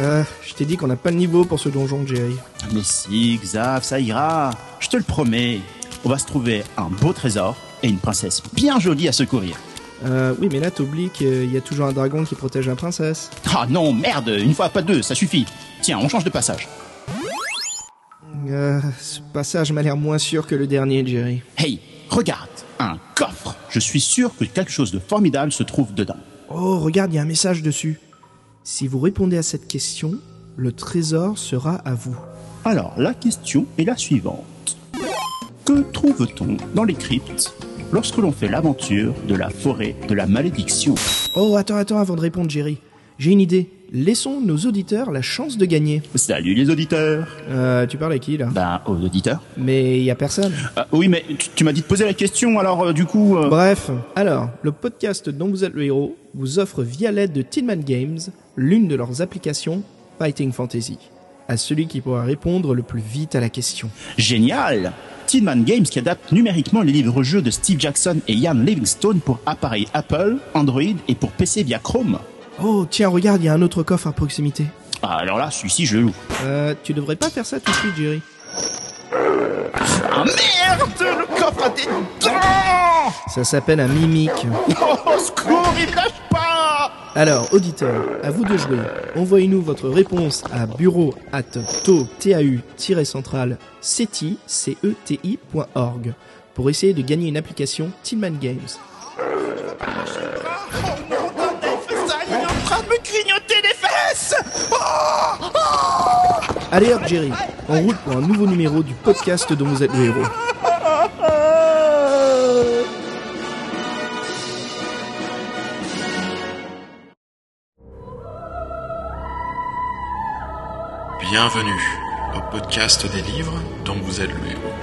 Euh, je t'ai dit qu'on n'a pas le niveau pour ce donjon, Jerry. Mais si, Xav, ça ira. Je te le promets. On va se trouver un beau trésor et une princesse bien jolie à secourir. Euh, oui, mais là, t'oublies qu'il y a toujours un dragon qui protège la princesse. Ah non, merde, une fois pas deux, ça suffit. Tiens, on change de passage. Euh, ce passage m'a l'air moins sûr que le dernier, Jerry. Hey, regarde, un coffre. Je suis sûr que quelque chose de formidable se trouve dedans. Oh, regarde, il y a un message dessus. Si vous répondez à cette question, le trésor sera à vous. Alors, la question est la suivante. Que trouve-t-on dans les cryptes lorsque l'on fait l'aventure de la forêt de la malédiction? Oh, attends, attends, avant de répondre, Jerry. J'ai une idée. Laissons nos auditeurs la chance de gagner. Salut les auditeurs Euh, tu parles à qui, là? Ben, aux auditeurs. Mais il y a personne. Ah, oui, mais tu, tu m'as dit de poser la question, alors euh, du coup... euh, Bref, alors, le podcast dont vous êtes le héros vous offre via l'aide de Tinman Games l'une de leurs applications Fighting Fantasy. À celui qui pourra répondre le plus vite à la question. Génial Tin Man Games qui adapte numériquement les livres-jeux de Steve Jackson et Ian Livingstone pour appareils Apple, Android et pour PC via Chrome. Oh, tiens, regarde, il y a un autre coffre à proximité. Ah, alors là, celui-ci, je le loue. Euh, tu devrais pas faire ça tout de suite, Jerry. Ah merde Le coffre a des dents Ça s'appelle un mimique. Oh, secours, il lâche pas Alors, auditeurs, à vous de jouer. Envoyez-nous votre réponse à bureau at tau-central ceti, C-E-T-I.org pour essayer de gagner une application Tillman Games. Il est en train de me grignoter les fesses Allez hop, Jerry, en route pour un nouveau numéro du podcast dont vous êtes le héros. Bienvenue au podcast des livres dont vous êtes le héros.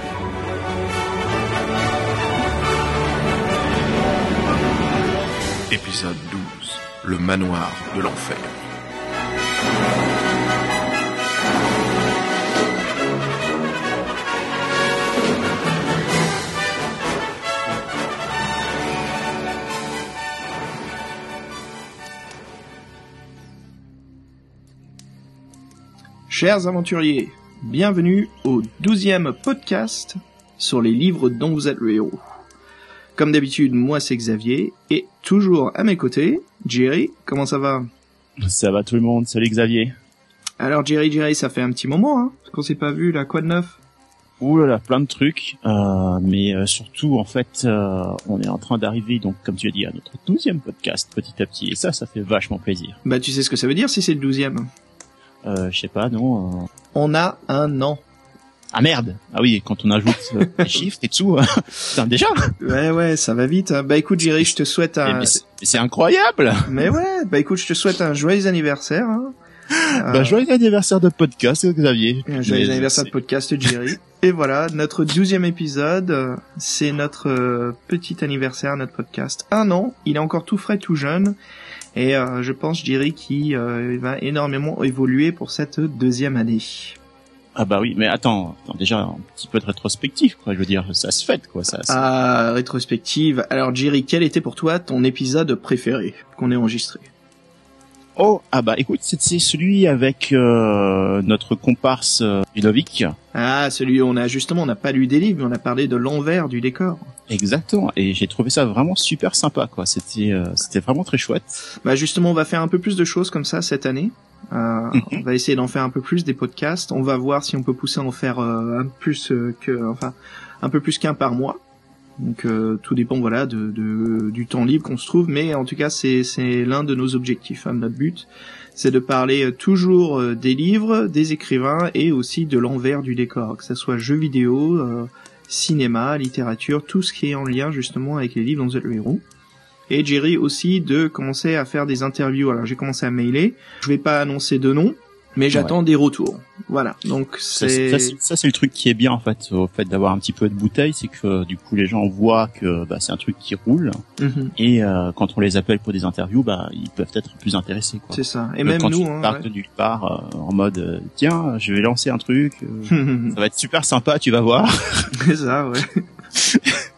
Épisode 12 Le manoir de l'enfer. Chers aventuriers, bienvenue au douzième podcast sur les livres dont vous êtes le héros. Comme d'habitude, moi c'est Xavier, et toujours à mes côtés, Jerry, comment ça va? Ça va tout le monde, salut Xavier. Alors Jerry, Jerry, ça fait un petit moment, hein, qu'on s'est pas vu, là, quoi de neuf? Ouh là là, plein de trucs, euh, mais euh, surtout en fait, euh, on est en train d'arriver donc comme tu as dit à notre douzième podcast petit à petit, et ça, ça fait vachement plaisir. Bah tu sais ce que ça veut dire si c'est le douzième? Euh, je sais pas, non. euh, On a un an. Ah merde Ah oui, quand on ajoute euh, les chiffres et tout, euh, putain déjà. Ouais, ouais, ça va vite. hein. Bah écoute Jerry, je te souhaite un... mais c'est mais c'est incroyable. Mais ouais, bah écoute, je te souhaite un joyeux anniversaire. Hein. Bah, joyeux anniversaire de podcast, Xavier. Un joyeux Mais, anniversaire de podcast Jerry. Et voilà, notre douzième épisode, euh, c'est notre euh, petit anniversaire, notre podcast. Un an, il est encore tout frais, tout jeune. Et euh, je pense, Jerry, qu'il euh, va énormément évoluer pour cette deuxième année. Ah bah oui, mais attends, attends, déjà un petit peu de rétrospective, quoi. Je veux dire, ça se fête, quoi. Ça. ça- Ah, rétrospective. Alors Jerry, quel était pour toi ton épisode préféré qu'on ait enregistré? Oh, ah bah écoute, c'était celui avec euh, notre comparse euh, Ludovic. Ah, celui où on a justement, on n'a pas lu des livres, mais on a parlé de l'envers du décor. Exactement. Et j'ai trouvé ça vraiment super sympa, quoi. C'était, euh, c'était vraiment très chouette. Bah justement, on va faire un peu plus de choses comme ça cette année. Euh, on va essayer d'en faire un peu plus des podcasts. On va voir si on peut pousser à en faire euh, un peu plus euh, que, enfin, un peu plus qu'un par mois. Donc euh, tout dépend voilà de, de- du temps libre qu'on se trouve, mais en tout cas c'est c'est l'un de nos objectifs. hein. Notre but, c'est de parler euh, toujours euh, des livres, des écrivains et aussi de l'envers du décor, que ce soit jeux vidéo, cinéma, littérature, tout ce qui est en lien justement avec les livres êtes le héros et Jerry aussi de commencer à faire des interviews. Alors j'ai commencé à mailer, je vais pas annoncer de nom, mais j'attends des retours. Voilà, donc Ça, c'est... ça, c'est- le truc qui est bien en fait, au fait d'avoir un petit peu de bouteille, c'est que du coup les gens voient que bah, c'est un truc qui roule, Mhm, et euh, quand on les appelle pour des interviews, bah ils peuvent être plus intéressés. C'est ça. Et Que même quand nous, ils hein, partent de nulle part euh, en mode euh, tiens, je vais lancer un truc, euh, ouais. ça va être super sympa, tu vas voir. c'est ça, ouais.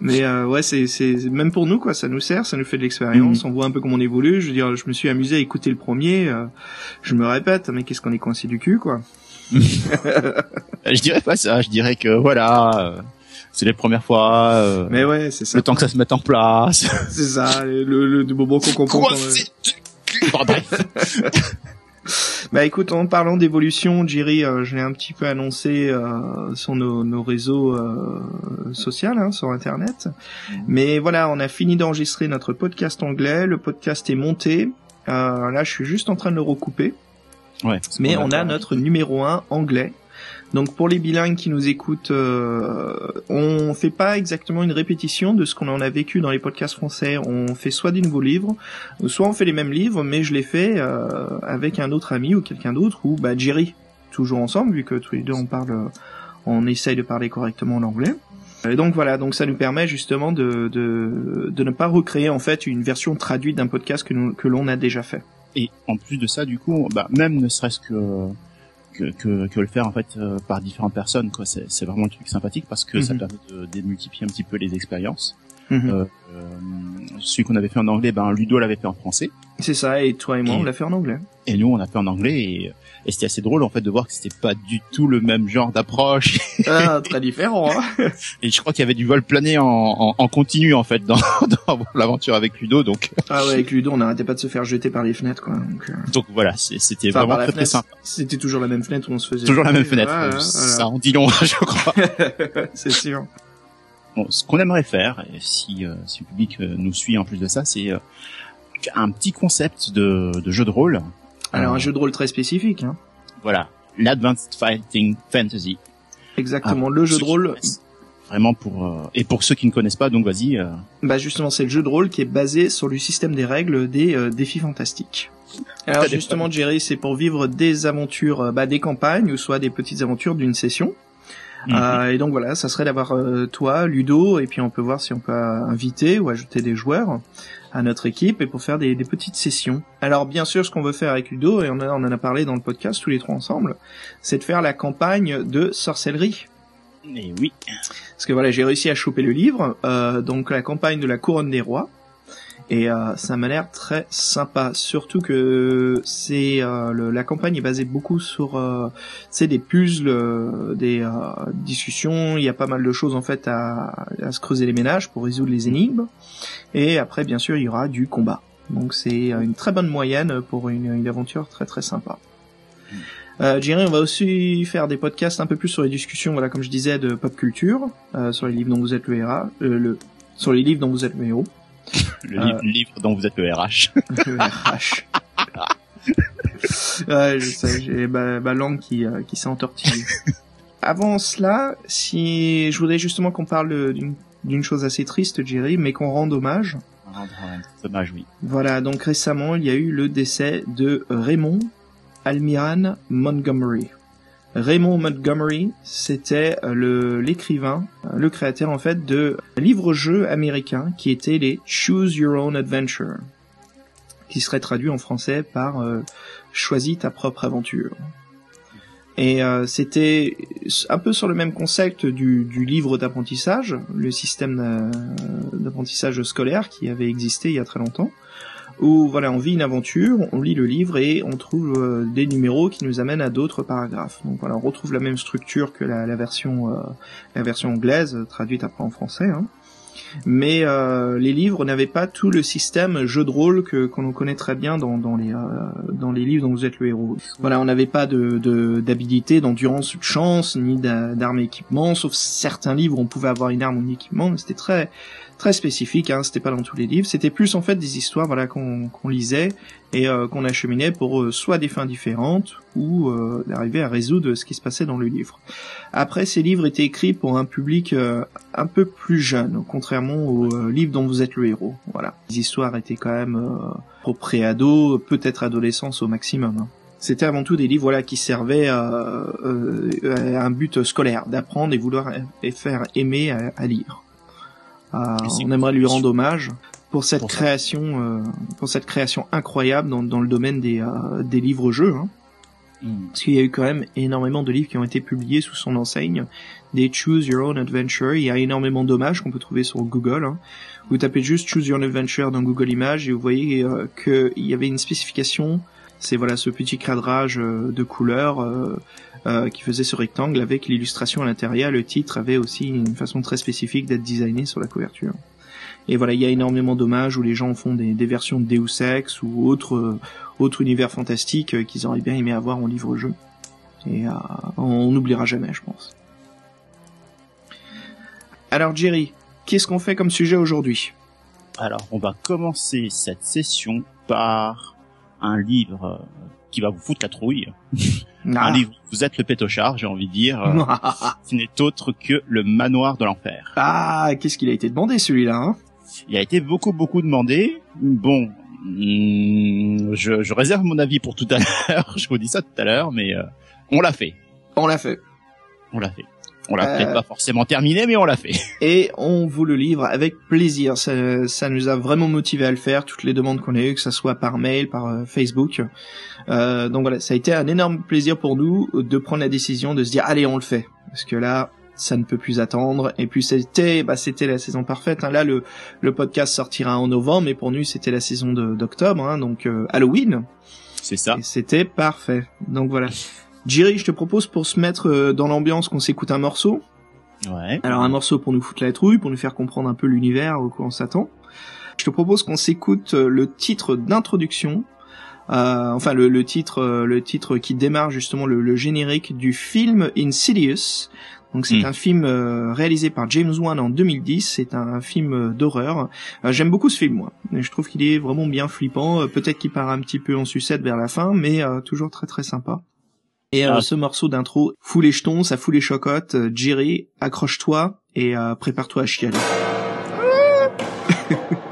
Mais euh, ouais, c'est c'est même pour nous quoi, ça nous sert, ça nous fait de l'expérience. Mhm. On voit un peu comment on évolue. Je veux dire, je me suis amusé à écouter le premier. euh, je me répète, mais qu'est-ce qu'on est coincé du cul quoi. je dirais pas ça. Je dirais que voilà, euh, c'est les premières fois. euh, Mais ouais, c'est ça. le temps que ça se mette en place. C'est ça, le, le, le moment qu'on comprend. quand même. Bah écoute, en parlant d'évolution, Jerry, euh, je l'ai un petit peu annoncé euh, sur nos, nos réseaux euh, sociaux, hein, sur Internet. Mais voilà, on a fini d'enregistrer notre podcast anglais. Le podcast est monté. Euh, là, je suis juste en train de le recouper. Ouais. Mais on a notre numéro 1 anglais. Donc pour les bilingues qui nous écoutent, euh, on fait pas exactement une répétition de ce qu'on en a vécu dans les podcasts français. On fait soit des nouveaux livres, soit on fait les mêmes livres, mais je les fais euh, avec un autre ami ou quelqu'un d'autre, ou bah Jerry, toujours ensemble, vu que tous les deux on parle, euh, on essaye de parler correctement l'anglais. Et donc voilà, donc ça nous permet justement de, de, de ne pas recréer en fait une version traduite d'un podcast que, nous- que l'on a déjà fait. Et en plus de ça, du coup, bah, même ne serait-ce que, que que que le faire en fait euh, par différentes personnes, quoi. C'est c'est vraiment un truc sympathique parce que ça Mhm. permet de démultiplier un petit peu les expériences. Mhm. Euh, euh, celui qu'on avait fait en anglais, ben Ludo l'avait fait en français, C'est ça, et toi et moi Et- on l'a fait en anglais. et nous on a fait en anglais, et, et c'était assez drôle en fait de voir que c'était pas du tout le même genre d'approche. Ah, très différent. Hein Et je crois qu'il y avait du vol plané en, en, en continu en fait dans, dans l'aventure avec Ludo, donc ah ouais, avec Ludo, on n'arrêtait pas de se faire jeter par les fenêtres, quoi. Donc, euh, donc voilà, c'était enfin, vraiment très très fenêtre, sympa. C'était toujours la même fenêtre où on se faisait. Toujours la même fenêtre, Voilà, euh, voilà. ça en dit long, je crois. c'est sûr. Bon, ce qu'on aimerait faire, et si, euh, si le public euh, nous suit en plus de ça, c'est euh, un petit concept de, de jeu de rôle. Alors, Euh, un jeu de rôle très spécifique, hein. Voilà, l'Advanced Fighting Fantasy. Exactement. Ah, le jeu de rôle. Vraiment pour euh, et pour ceux qui ne connaissent pas, donc vas-y. euh, bah justement, c'est le jeu de rôle qui est basé sur le système des règles des euh, défis fantastiques. Alors justement, Jerry, c'est pour vivre des aventures, euh, bah, des campagnes ou soit des petites aventures d'une session. Euh, et donc voilà, ça serait d'avoir euh, toi, Ludo, et puis on peut voir si on peut inviter ou ajouter des joueurs à notre équipe et pour faire des, des petites sessions. Alors bien sûr, ce qu'on veut faire avec Ludo, et on, a- on en a parlé dans le podcast tous les trois ensemble, c'est de faire la campagne de sorcellerie. Et oui, Parce que voilà, j'ai réussi à choper le livre, euh, donc la campagne de la couronne des rois. Et euh, ça m'a l'air très sympa, surtout que c'est euh, le- la campagne est basée beaucoup sur euh, c'est des puzzles, euh, des euh, discussions. Il y a pas mal de choses en fait à, à se creuser les ménages pour résoudre les énigmes. Et après, bien sûr, il y aura du combat. Donc c'est euh, une très bonne moyenne pour une, une aventure très très sympa. Euh, Jerry, on va aussi faire des podcasts un peu plus sur les discussions, voilà, comme je disais, de pop culture, euh, sur les livres dont vous êtes le héros, euh, le, sur les livres dont vous êtes le héros, le Euh. livre, livre dont vous êtes le RH. le RH. ouais, je sais, j'ai ma, ma langue qui, euh, qui s'est entortillée. Avant cela, si je voudrais justement qu'on parle d'une d'une chose assez triste, Jerry, mais qu'on rende hommage. Dommage, oui. Voilà, donc récemment, il y a eu le décès de Raymond Almiran Montgomery. Raymond Montgomery, c'était euh, le l'écrivain, euh, le créateur en fait de livres-jeux américains qui étaient les Choose Your Own Adventure, qui serait traduit en français par euh, Choisis ta propre aventure. Et c'était un peu sur le même concept du, du livre d'apprentissage, le système d'apprentissage scolaire qui avait existé il y a très longtemps, où voilà, on vit une aventure, on lit le livre et on trouve euh, des numéros qui nous amènent à d'autres paragraphes. Donc voilà, on retrouve la même structure que la, version euh, la version anglaise traduite après en français. Hein. Mais euh, les livres n'avaient pas tout le système jeu de rôle que qu'on connaît très bien dans, les euh, dans les livres dont vous êtes le héros. Voilà, on n'avait pas de d'habilité, d'endurance, de chance, ni d'a- d'armes et équipements. Sauf certains livres, on pouvait avoir une arme ou un équipement, mais c'était très très spécifique. Hein, c'était pas dans tous les livres. C'était plus en fait des histoires, voilà, qu'on lisait et euh, qu'on acheminait pour euh, soit des fins différentes ou euh, d'arriver à résoudre ce qui se passait dans le livre. Après, ces livres étaient écrits pour un public euh, un peu plus jeune, contrairement aux euh, livres dont vous êtes le héros. Voilà, les histoires étaient quand même euh, pour pré-ado, peut-être adolescence au maximum. hein. C'était avant tout des livres voilà qui servaient euh, euh, à un but scolaire, d'apprendre et vouloir et faire aimer à, à lire. Euh, on aimerait lui rendre hommage pour cette Pour création, euh, pour cette création incroyable dans, dans le domaine des, euh, des livres-jeux. Hein. Hmm. Parce qu'il y a eu quand même énormément de livres qui ont été publiés sous son enseigne, des Choose Your Own Adventure. Il y a énormément d'hommages qu'on peut trouver sur Google. hein. Vous tapez juste Choose Your Own Adventure dans Google Images et vous voyez euh, qu'il y avait une spécification. C'est voilà ce petit cadrage euh, de couleurs euh, euh, qui faisait ce rectangle avec l'illustration à l'intérieur. Le titre avait aussi une façon très spécifique d'être designé sur la couverture. Et voilà, il y a énormément d'hommages où les gens font des, des versions de Deus Ex ou autres euh, autres univers fantastiques euh, qu'ils auraient bien aimé avoir en livre-jeu. Et euh, on n'oubliera jamais, je pense. Alors Jerry, qu'est-ce qu'on fait comme sujet aujourd'hui? Alors, on va commencer cette session par un livre euh, qui va vous foutre la trouille. Un livre, vous êtes le pétochard, j'ai envie de dire. euh, Ce n'est autre que le manoir de l'enfer. ah, qu'est-ce qu'il a été demandé celui-là hein? Il a été beaucoup, beaucoup demandé. Bon, hmm, je, je réserve mon avis pour tout à l'heure. je vous dis ça tout à l'heure, mais euh, on l'a fait. On l'a fait. On l'a fait. On l'a Euh. peut-être pas forcément terminé, mais on l'a fait. Et on vous le livre avec plaisir. Ça, ça nous a vraiment motivé à le faire, toutes les demandes qu'on a eues, que ça soit par mail, par euh, Facebook. Euh, donc voilà, ça a été un énorme plaisir pour nous de prendre la décision de se dire allez on le fait. Parce que là, ça ne peut plus attendre. Et puis c'était, bah, c'était la saison parfaite. hein. Là, le, le podcast sortira en novembre, mais pour nous c'était la saison d'octobre, hein, donc euh, Halloween. C'est ça. C'était parfait. Donc voilà. Jerry, je te propose pour se mettre euh, dans l'ambiance qu'on s'écoute un morceau. Ouais. Alors un morceau pour nous foutre la trouille, pour nous faire comprendre un peu l'univers au quoi on s'attend. Je te propose qu'on s'écoute euh, le titre d'introduction, euh, enfin le, le titre, euh, le titre qui démarre justement le, le générique du film Insidious. Donc c'est Mm. un film euh, réalisé par James Wan en 2010. C'est un film euh, d'horreur. Euh, J'aime beaucoup ce film moi. Je trouve qu'il est vraiment bien flippant. Euh, Peut-être qu'il part un petit peu en sucette vers la fin, mais euh, toujours très très sympa. Et euh, Ah. ce morceau d'intro fout les jetons, ça fout les chocottes. Euh, Jerry, accroche-toi et euh, prépare-toi à chialer.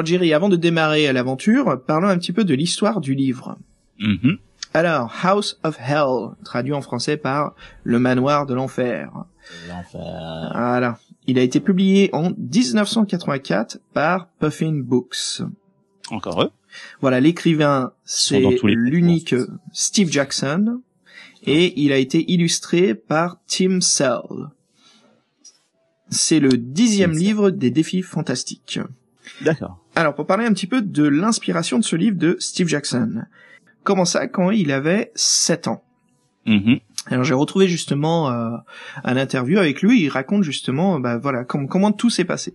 Alors Jerry, avant de démarrer à l'aventure, parlons un petit peu de l'histoire du livre. Mhm. Alors, House of Hell, traduit en français par Le Manoir de l'Enfer. L'enfer. Voilà. Il a été publié en 1984 par Puffin Books. Encore eux. Voilà, l'écrivain, c'est l'unique. Steve Jackson, et il a été illustré par Tim Sell. C'est le dixième livre des défis fantastiques. D'accord. Alors, pour parler un petit peu de l'inspiration de ce livre de Steve Jackson. Comment ça, quand il avait 7 ans Mhm. alors j'ai retrouvé justement euh, un interview avec lui, il raconte justement bah voilà com- comment tout s'est passé.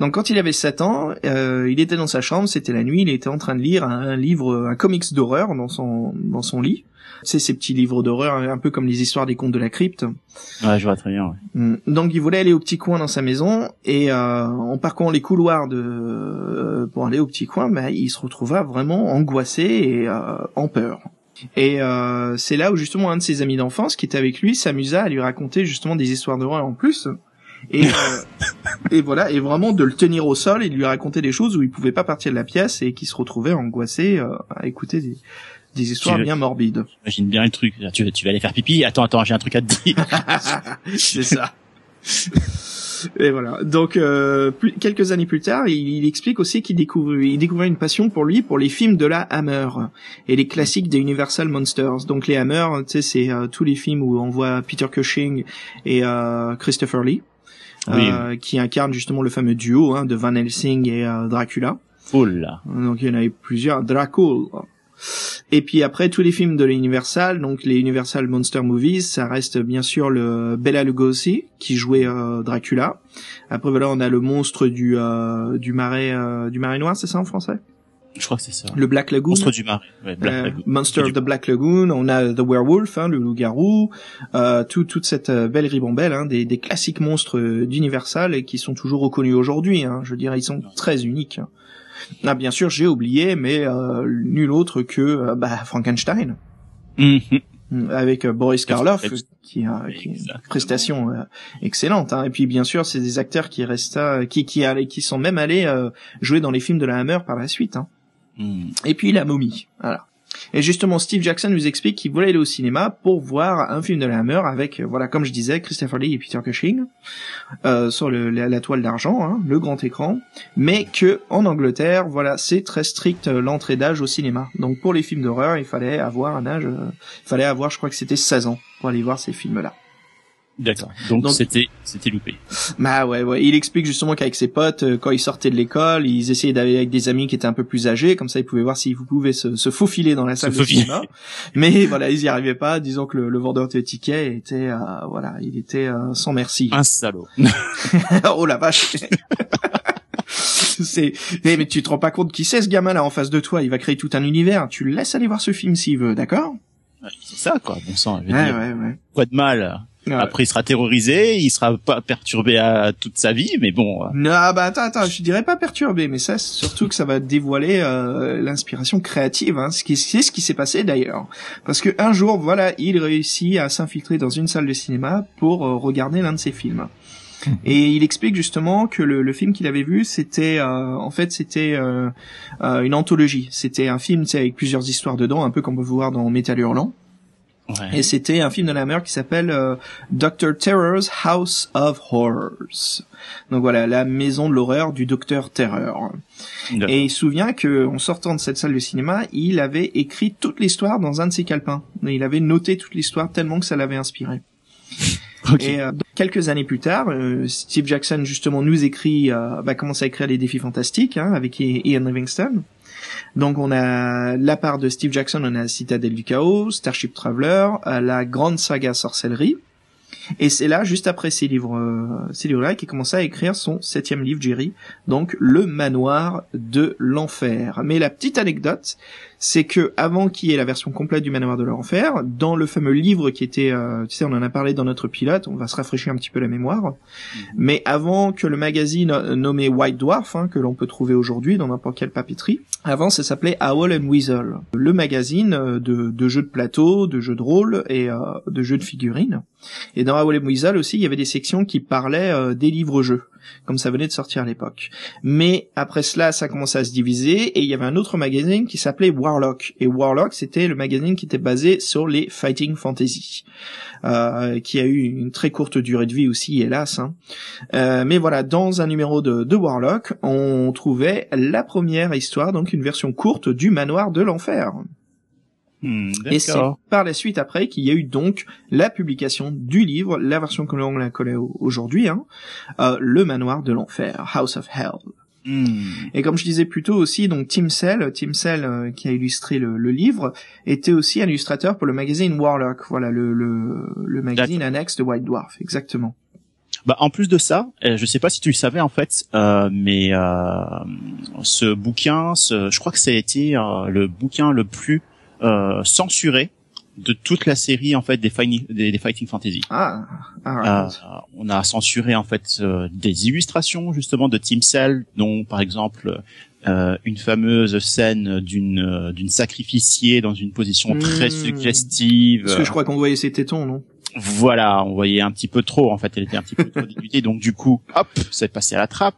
Donc quand il avait 7 ans, euh, il était dans sa chambre, c'était la nuit, il était en train de lire un, un livre, un comics d'horreur dans son dans son lit. C'est ces petits livres d'horreur un peu comme les histoires des contes de la crypte. Ouais, je vois très bien. Ouais. Mm. Donc il voulait aller au petit coin dans sa maison et euh, en parcourant les couloirs de euh, pour aller au petit coin, bah, il se retrouva vraiment angoissé et euh, en peur. Et euh, c'est là où justement un de ses amis d'enfance qui était avec lui s'amusa à lui raconter justement des histoires d'horreur en plus. Et, euh, et voilà, et vraiment de le tenir au sol et de lui raconter des choses où il pouvait pas partir de la pièce et qui se retrouvait angoissé euh, à écouter des, des histoires Tu- bien morbides. J'imagine bien le truc. Tu, tu vas aller faire pipi. Attends, attends, j'ai un truc à te dire. c'est ça. Et voilà. Donc euh, plus- quelques années plus tard, il, il explique aussi qu'il découvre, il découvrait une passion pour lui pour les films de la Hammer et les classiques des Universal Monsters. Donc les Hammer, tu sais, c'est euh, tous les films où on voit Peter Cushing et euh, Christopher Lee, Oui. euh, qui incarnent justement le fameux duo hein, de Van Helsing et euh, Dracula. Là. Donc il y en avait plusieurs. Dracul. Et puis après tous les films de l'Universal, donc les Universal Monster Movies, ça reste bien sûr le Bela Lugosi qui jouait euh, Dracula. Après voilà, on a le monstre du euh, du marais euh, du marais noir, c'est ça en français? Je crois que c'est ça. Le Black Lagoon. Monstre du marais. Ouais, Black Euh, Lagoon. Monster of the Black Lagoon, on a The Werewolf, hein, le loup-garou, euh, tout, toute cette euh, belle ribambelle, hein, des, des classiques monstres d'Universal et qui sont toujours reconnus aujourd'hui. Hein, je dirais, ils sont très uniques. Ah, bien sûr, j'ai oublié, mais euh, nul autre que euh, bah, Frankenstein, Mhm. avec euh, Boris Karloff, qui a, qui a une prestation excellente. Hein. Et puis, bien sûr, c'est des acteurs qui restent, qui, qui, allaient- qui sont même allés euh, jouer dans les films de la Hammer par la suite. Hein. Et puis la momie. Voilà. Et justement, Steve Jackson nous explique qu'il voulait aller au cinéma pour voir un film de la Hammer avec, euh, voilà, comme je disais, Christopher Lee et Peter Cushing euh, sur le, la, la toile d'argent, hein, le grand écran, mais que en Angleterre, voilà, c'est très strict euh, l'entrée d'âge au cinéma. Donc pour les films d'horreur, il fallait avoir un âge, euh, il fallait avoir, je crois que c'était 16 ans pour aller voir ces films-là. D'accord. Donc c'était c'était loupé. Bah ouais, ouais. Il explique justement qu'avec ses potes, euh, quand ils sortaient de l'école, ils essayaient d'aller avec des amis qui étaient un peu plus âgés, comme ça ils pouvaient voir s'ils pouvaient se, se faufiler dans la salle de faufiler. cinéma. Mais voilà, ils y arrivaient pas. Disons que le, le vendeur de tickets était, euh, voilà, il était euh, sans merci. Un salaud. oh la vache. c'est, Eh, mais tu te rends pas compte qui c'est ce gamin là en face de toi? Il va créer tout un univers. Tu le laisses aller voir ce film s'il veut, d'accord? C'est ça quoi. Bon sang. Je veux Ouais, dire, ouais, ouais. Quoi de mal? Ouais. Après, il sera terrorisé, il sera pas perturbé à toute sa vie, mais bon. euh, Non, bah attends, attends, je dirais pas perturbé, mais ça, c'est surtout que ça va dévoiler euh, l'inspiration créative, hein, ce qui c'est ce qui s'est passé d'ailleurs, parce que un jour, voilà, il réussit à s'infiltrer dans une salle de cinéma pour euh, regarder l'un de ses films. Et il explique justement que le, le film qu'il avait vu, c'était euh, en fait c'était euh, euh, une anthologie. C'était un film, tu sais, avec plusieurs histoires dedans, un peu comme on peut voir dans Métal Hurlant. Ouais. Et c'était un film de la Hammer qui s'appelle euh, Dr. Terror's House of Horrors. Donc voilà, la maison de l'horreur du Docteur. D'accord. Et il se souvient que en sortant de cette salle de cinéma, il avait écrit toute l'histoire dans un de ses calepins. Et il avait noté toute l'histoire tellement que ça l'avait inspiré. Et euh, quelques années plus tard, euh, Steve Jackson justement nous écrit, euh, bah, commence à écrire les défis fantastiques hein, avec Ian Livingstone. Donc on a la part de Steve Jackson, on a Citadel du Chaos, Starship Traveler, euh, la grande saga Sorcellerie. Et c'est là, juste après ces livres, euh, ces livres-là, qu'il commence à écrire son septième livre, Jerry, donc Le Manoir de l'Enfer. Mais la petite anecdote, c'est que avant qu'il y ait la version complète du Manoir de l'Enfer, dans le fameux livre qui était, euh, tu sais, on en a parlé dans notre pilote, on va se rafraîchir un petit peu la mémoire, mais avant que le magazine euh, nommé White Dwarf, hein, que l'on peut trouver aujourd'hui dans n'importe quelle papeterie, avant ça s'appelait Owl and Weasel, le magazine euh, de, de jeux de plateau, de jeux de rôle et euh, de jeux de figurines. Et dans Howell Weasel aussi, il y avait des sections qui parlaient euh, des livres-jeux, comme ça venait de sortir à l'époque. Mais après cela, ça commençait à se diviser et il y avait un autre magazine qui s'appelait Warlock. Et Warlock, c'était le magazine qui était basé sur les fighting fantasy, euh, qui a eu une très courte durée de vie aussi, hélas. Hein. Euh, mais voilà, dans un numéro de, de Warlock, on trouvait la première histoire, donc une version courte du Manoir de l'Enfer. Hmm, Et c'est par la suite après qu'il y a eu donc la publication du livre, la version que l'on la connaît aujourd'hui, hein, euh, Le Manoir de l'Enfer, House of Hell. Hmm. Et comme je disais plus tôt aussi, donc Tim Sell, Tim Sell euh, qui a illustré le, le, livre, était aussi illustrateur pour le magazine Warlock, voilà le, le, le magazine annexe de White Dwarf, exactement. Bah, en plus de ça, euh, je sais pas si tu le savais en fait, euh, mais euh, ce bouquin, ce, je crois que ça a été euh, le bouquin le plus euh, censuré de toute la série en fait des, des, des fighting fantasy. Ah, ah euh, on a censuré en fait euh, des illustrations justement de Team Cell, dont par exemple euh, une fameuse scène d'une d'une sacrificiée dans une position très Hmm. suggestive. parce que je crois qu'on voyait ses tétons, non? Voilà, on voyait un petit peu trop en fait, elle était un petit peu trop dénudée, donc du coup, hop, c'est passé à la trappe.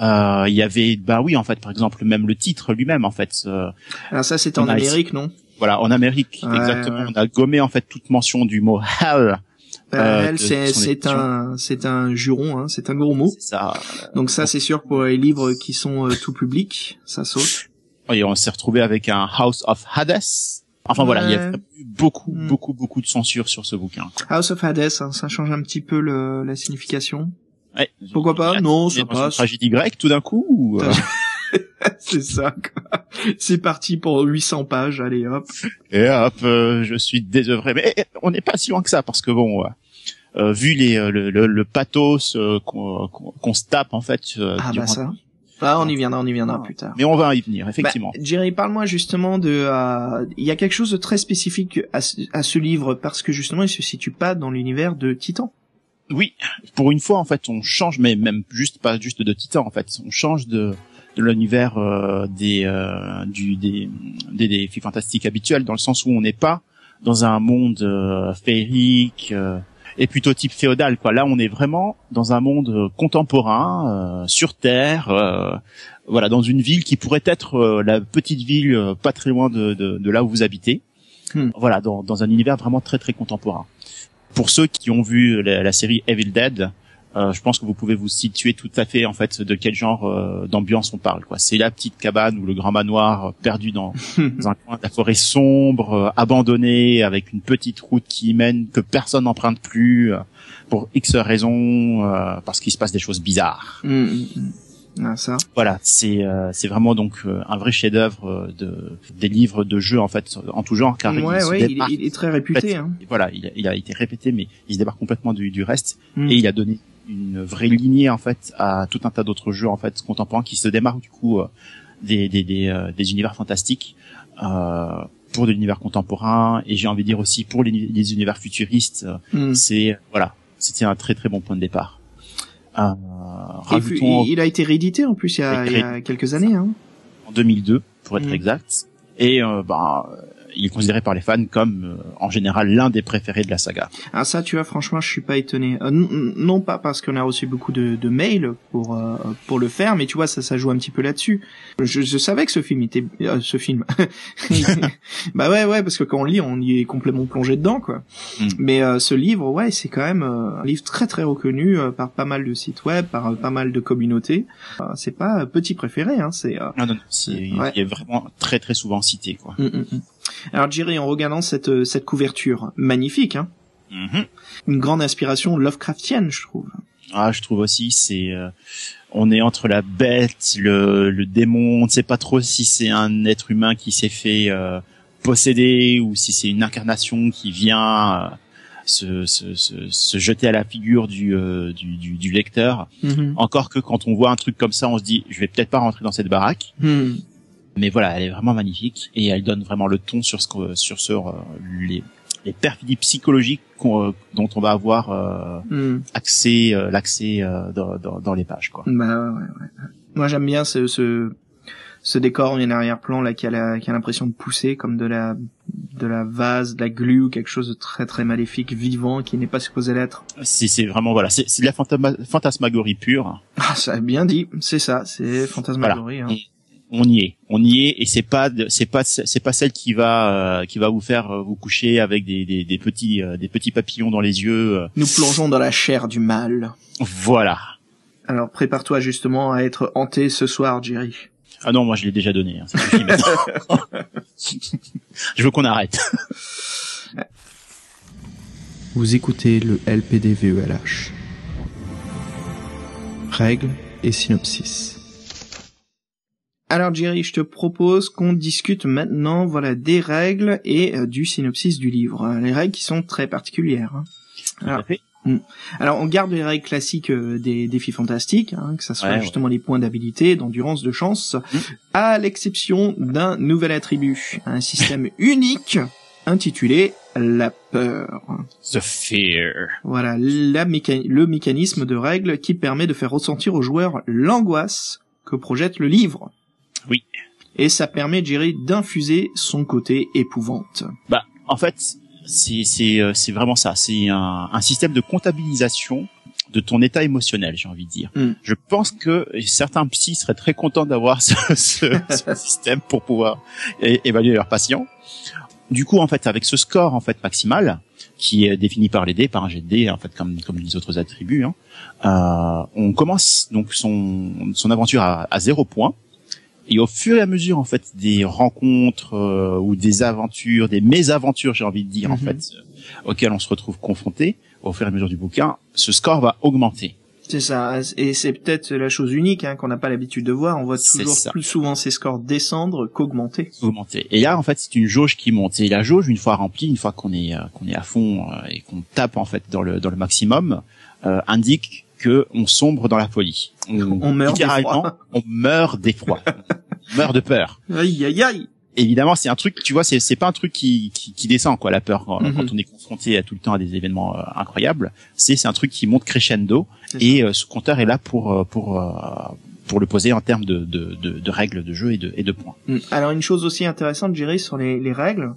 Euh, Il y avait, bah oui, en fait, par exemple, même le titre lui-même, en fait. euh, Alors ça, c'était en Amérique, non? Voilà, en Amérique, Ouais, exactement, ouais. on a gommé en fait toute mention du mot hell. Euh, Euh, de c'est un c'est un juron, hein, c'est un gros mot. Ça. Donc ça, c'est sûr pour les livres qui sont euh, tout public, ça saute. Et on s'est retrouvé avec un House of Hades. Enfin voilà, il y a beaucoup, Hmm. beaucoup, beaucoup de censure sur ce bouquin. House of Hades, hein, ça change un petit peu le, la signification. Ouais. Pourquoi pas? Non, ça passe. Tragédie grecque tout d'un coup. ou, c'est ça. quoi. C'est parti pour 800 pages. Allez, hop. Et hop, euh, je suis désœuvré. Mais eh, on n'est pas si loin que ça parce que bon, euh, euh, vu les euh, le, le, le pathos euh, qu'on qu'on se tape en fait. euh, Ah durant- bah ça. Ah, on y viendra, on y viendra Ah. plus tard. Mais on va y venir effectivement. Bah, Jerry, parle-moi justement de. euh, Il y a quelque chose de très spécifique à, ce- à ce livre parce que justement, il se situe pas dans l'univers de Titan. Oui, pour une fois en fait, on change, mais même juste pas juste de Titan en fait, on change de l'univers euh, des euh, du des des défis fantastiques habituels dans le sens où on n'est pas dans un monde euh, féerique euh, et plutôt type féodal quoi. Là, on est vraiment dans un monde contemporain euh, sur Terre, euh, voilà, dans une ville qui pourrait être la petite ville euh, pas très loin de, de, de là où vous habitez. Hmm. Voilà, dans, dans un univers vraiment très très contemporain. Pour ceux qui ont vu la, la série Evil Dead, euh, je pense que vous pouvez vous situer tout à fait en fait de quel genre euh, d'ambiance on parle. quoi. C'est la petite cabane ou le grand manoir euh, perdu dans, dans un coin de la forêt sombre, euh, abandonné, avec une petite route qui mène que personne n'emprunte plus euh, pour X raisons, euh, parce qu'il se passe des choses bizarres. Hum. Ah, ça. Voilà, c'est euh, c'est vraiment donc euh, un vrai chef-d'œuvre de des livres de jeux en fait en tout genre car il ouais, se ouais, il, démarque- il est très réputé. Hein. voilà, il a, il a été répété mais il se démarque complètement du, du reste Hum. et il a donné une vraie lignée en fait à tout un tas d'autres jeux en fait contemporains qui se démarquent du coup euh, des des des, euh, des univers fantastiques euh, pour de l'univers contemporain et j'ai envie de dire aussi pour les, les univers futuristes euh, Hum. c'est voilà c'était un très très bon point de départ euh, rajoutons il, il a été réédité en plus il y a, il y a quelques années. Hein. en 2002 pour être Mm. exact et euh, bah il est considéré par les fans comme euh, en général l'un des préférés de la saga Ah ça, tu vois, franchement, je suis pas étonné. Euh, non pas parce qu'on a reçu beaucoup de, de mails pour euh, pour le faire, mais tu vois, ça, ça joue un petit peu là-dessus. Je, je savais que ce film était euh, ce film. bah ouais, ouais, parce que quand on lit, on y est complètement plongé dedans, quoi. Mm. Mais euh, ce livre, ouais, c'est quand même euh, un livre très très reconnu euh, par pas mal de sites web, par pas mal de communautés. C'est pas petit préféré, hein. C'est euh, non non, non c'est Ouais. il est vraiment très très souvent cité quoi mm, mm. Alors Jerry, en regardant cette euh, cette couverture magnifique, hein, Mhm. une grande inspiration Lovecraftienne, je trouve. ah je trouve aussi c'est euh, on est entre la bête le, le démon on ne sait pas trop si c'est un être humain qui s'est fait euh, posséder ou si c'est une incarnation qui vient euh, se, se, se, se jeter à la figure du, euh, du, du, du lecteur Mhm. encore que quand on voit un truc comme ça on se dit je vais peut-être pas rentrer dans cette baraque Hmm. Mais voilà, elle est vraiment magnifique et elle donne vraiment le ton sur ce que, sur sur euh, les les perfidies psychologiques qu'on, euh, dont on va avoir euh, Hmm. accès euh, l'accès euh, dans, dans, dans les pages quoi. Bah ouais, ouais, ouais. Moi j'aime bien ce, ce ce décor en arrière-plan là qui a la, qui a l'impression de pousser comme de la de la vase, de la glu ou quelque chose de très très maléfique, vivant, qui n'est pas supposé l'être. C'est c'est vraiment voilà, c'est c'est de la fantasmagorie pure. Ah, ça a bien dit, c'est ça, c'est fantasmagorie. Hein. On, y est, on y est, et c'est pas c'est pas c'est pas celle qui va euh, qui va vous faire euh, vous coucher avec des des, des petits euh, des petits papillons dans les yeux. Nous plongeons dans la chair du mal. Voilà. Alors prépare-toi justement à être hanté ce soir, Jerry. Ah non, moi je l'ai déjà donné. Hein, je veux qu'on arrête. Vous écoutez le LPDVELH. Règles et synopsis. Alors Jerry, je te propose qu'on discute maintenant voilà des règles et euh, du synopsis du livre. Les règles qui sont très particulières. Hein. Mm. Alors on garde les règles classiques euh, des défis fantastiques, hein, que ça soit justement les points d'habilité, d'endurance, de chance, mm. à l'exception d'un nouvel attribut, un système unique intitulé la peur. The fear. Voilà, la le mécanisme de règle qui permet de faire ressentir au joueur l'angoisse que projette le livre. Et ça permet, Jerry, d'infuser son côté épouvante. Bah, en fait, c'est c'est euh, c'est vraiment ça. C'est un, un, système de comptabilisation de ton état émotionnel, j'ai envie de dire. Hmm. Je pense que certains psys seraient très contents d'avoir ce, ce, ce, système pour pouvoir évaluer leurs patients. Du coup, en fait, avec ce score en fait maximal, qui est défini par les dés, par un jet de dés, en fait, comme comme les autres attributs, hein, euh, on commence donc son son aventure à, à zéro point et au fur et à mesure en fait des rencontres euh, ou des aventures, des mésaventures, j'ai envie de dire en mhm. fait, euh, auxquelles on se retrouve confronté au fur et à mesure du bouquin, ce score va augmenter. C'est ça, et c'est peut-être la chose unique hein, qu'on n'a pas l'habitude de voir. On voit toujours plus souvent ces scores descendre qu'augmenter. Augmenter. Et là, en fait, c'est une jauge qui monte. Et la jauge, une fois remplie, une fois qu'on est euh, qu'on est à fond et qu'on tape en fait dans le dans le maximum, indique que on sombre dans la folie. On, on meurt littéralement, on meurt d'effroi, on meurt de peur. Aïe aïe aïe. Évidemment, c'est un truc, tu vois, c'est c'est pas un truc qui, qui, qui descend quoi, la peur quand, mhm. on est confronté à tout le temps à des événements euh, incroyables. C'est c'est un truc qui monte crescendo et euh, ce compteur est là pour euh, pour pour le poser en termes de, de, de, de, règles de jeu et de, et de points. Mm. Alors une chose aussi intéressante, gérer sur les, les règles,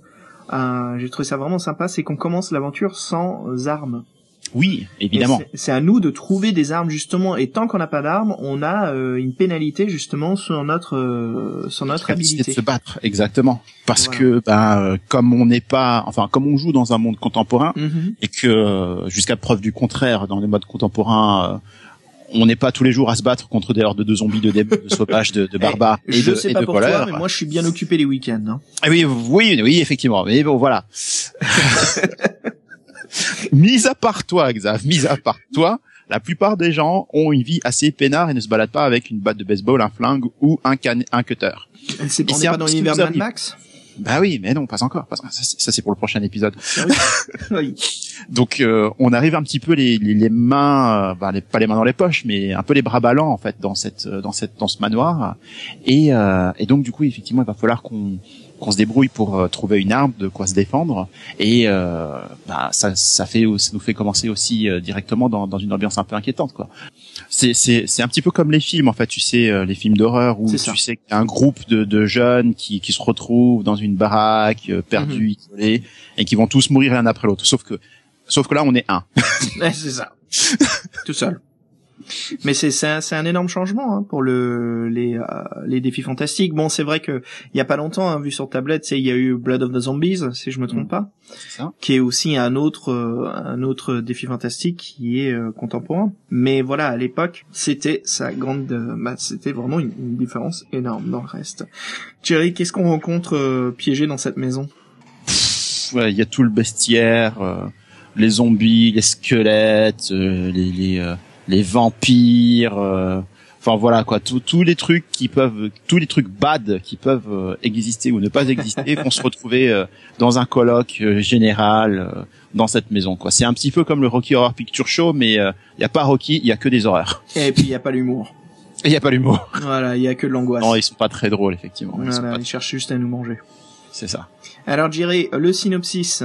euh, j'ai trouvé ça vraiment sympa, c'est qu'on commence l'aventure sans armes. Oui, évidemment. C'est à nous de trouver des armes justement. Et tant qu'on n'a pas d'armes, on a euh, une pénalité justement sur notre euh, sur notre habilité de se battre. Exactement. Parce que ben euh, comme on n'est pas, enfin comme on joue dans un monde contemporain mhm. et que jusqu'à preuve du contraire dans les modes contemporains. on n'est pas tous les jours à se battre contre des hordes de zombies, de, de sauvages, de, de eh, barbares et je de, sais et pas de pour toi, mais moi je suis bien occupé les week-ends. Hein. Ah oui, oui, oui, effectivement. Mais bon, voilà. mis à part toi, Xav, mis à part toi, la plupart des gens ont une vie assez peinard et ne se baladent pas avec une batte de baseball, un flingue ou un, can un cutter. C'est pas dans l'univers Mad Max Bah oui, mais non, pas encore. ça, ça c'est pour le prochain épisode. Ah oui. Donc euh, on arrive un petit peu les, les, les mains, euh, bah, les, pas les mains dans les poches, mais un peu les bras ballants en fait dans cette dans cette dans ce manoir. Et, euh, et donc du coup effectivement il va falloir qu'on qu'on se débrouille pour euh, trouver une arme, de quoi se défendre, et euh, bah, ça, ça fait, ça nous fait commencer aussi euh, directement dans, dans une ambiance un peu inquiétante, quoi. C'est, c'est, c'est un petit peu comme les films, en fait, tu sais, euh, les films d'horreur où tu sais qu'il y a un groupe de, de jeunes qui, qui se retrouvent dans une baraque, perdus, mhm. isolés, et qui vont tous mourir l'un après l'autre. Sauf que, sauf que là, on est un. c'est ça. Tout seul. Mais c'est c'est un, un, énorme changement hein, pour le les euh, les défis fantastiques. Bon, c'est vrai que il y a pas longtemps, hein, vu sur tablette, c'est il y a eu Blood of the Zombies, si je me trompe mm. pas, ça. qui est aussi un autre euh, un autre défi fantastique qui est euh, contemporain. Mais voilà, à l'époque, c'était sa grande, bah, c'était vraiment une, différence énorme dans le reste. Thierry, qu'est-ce qu'on rencontre piégé dans cette maison? Il y a tout le bestiaire, les zombies, les squelettes, les, les les vampires, euh, enfin voilà quoi, tous les trucs qui peuvent, tous les trucs bad qui peuvent euh, exister ou ne pas exister vont se retrouver euh, dans un colloque général dans cette maison quoi. C'est un petit peu comme le Rocky Horror Picture Show, mais il y a pas Rocky, il y a que des horreurs. Et puis il y a pas l'humour. Il y a pas l'humour. Voilà, il y a que de l'angoisse. Non, ils sont pas très drôles effectivement. Voilà, ils, cherchent juste à nous manger. C'est ça. Alors, j'irai le synopsis.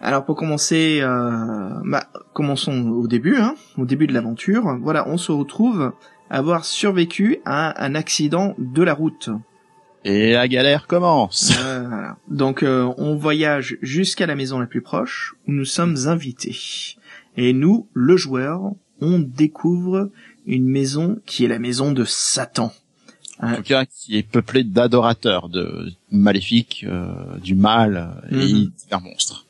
Alors pour commencer, euh, bah, commençons au début, hein, au début de l'aventure. Voilà, on se retrouve à avoir survécu à un accident de la route. Et la galère commence. Donc on voyage jusqu'à la maison la plus proche où nous sommes invités. Et nous, le joueur, on découvre une maison qui est la maison de Satan. En tout cas, qui est peuplée d'adorateurs de maléfiques, du mal et mm monstres.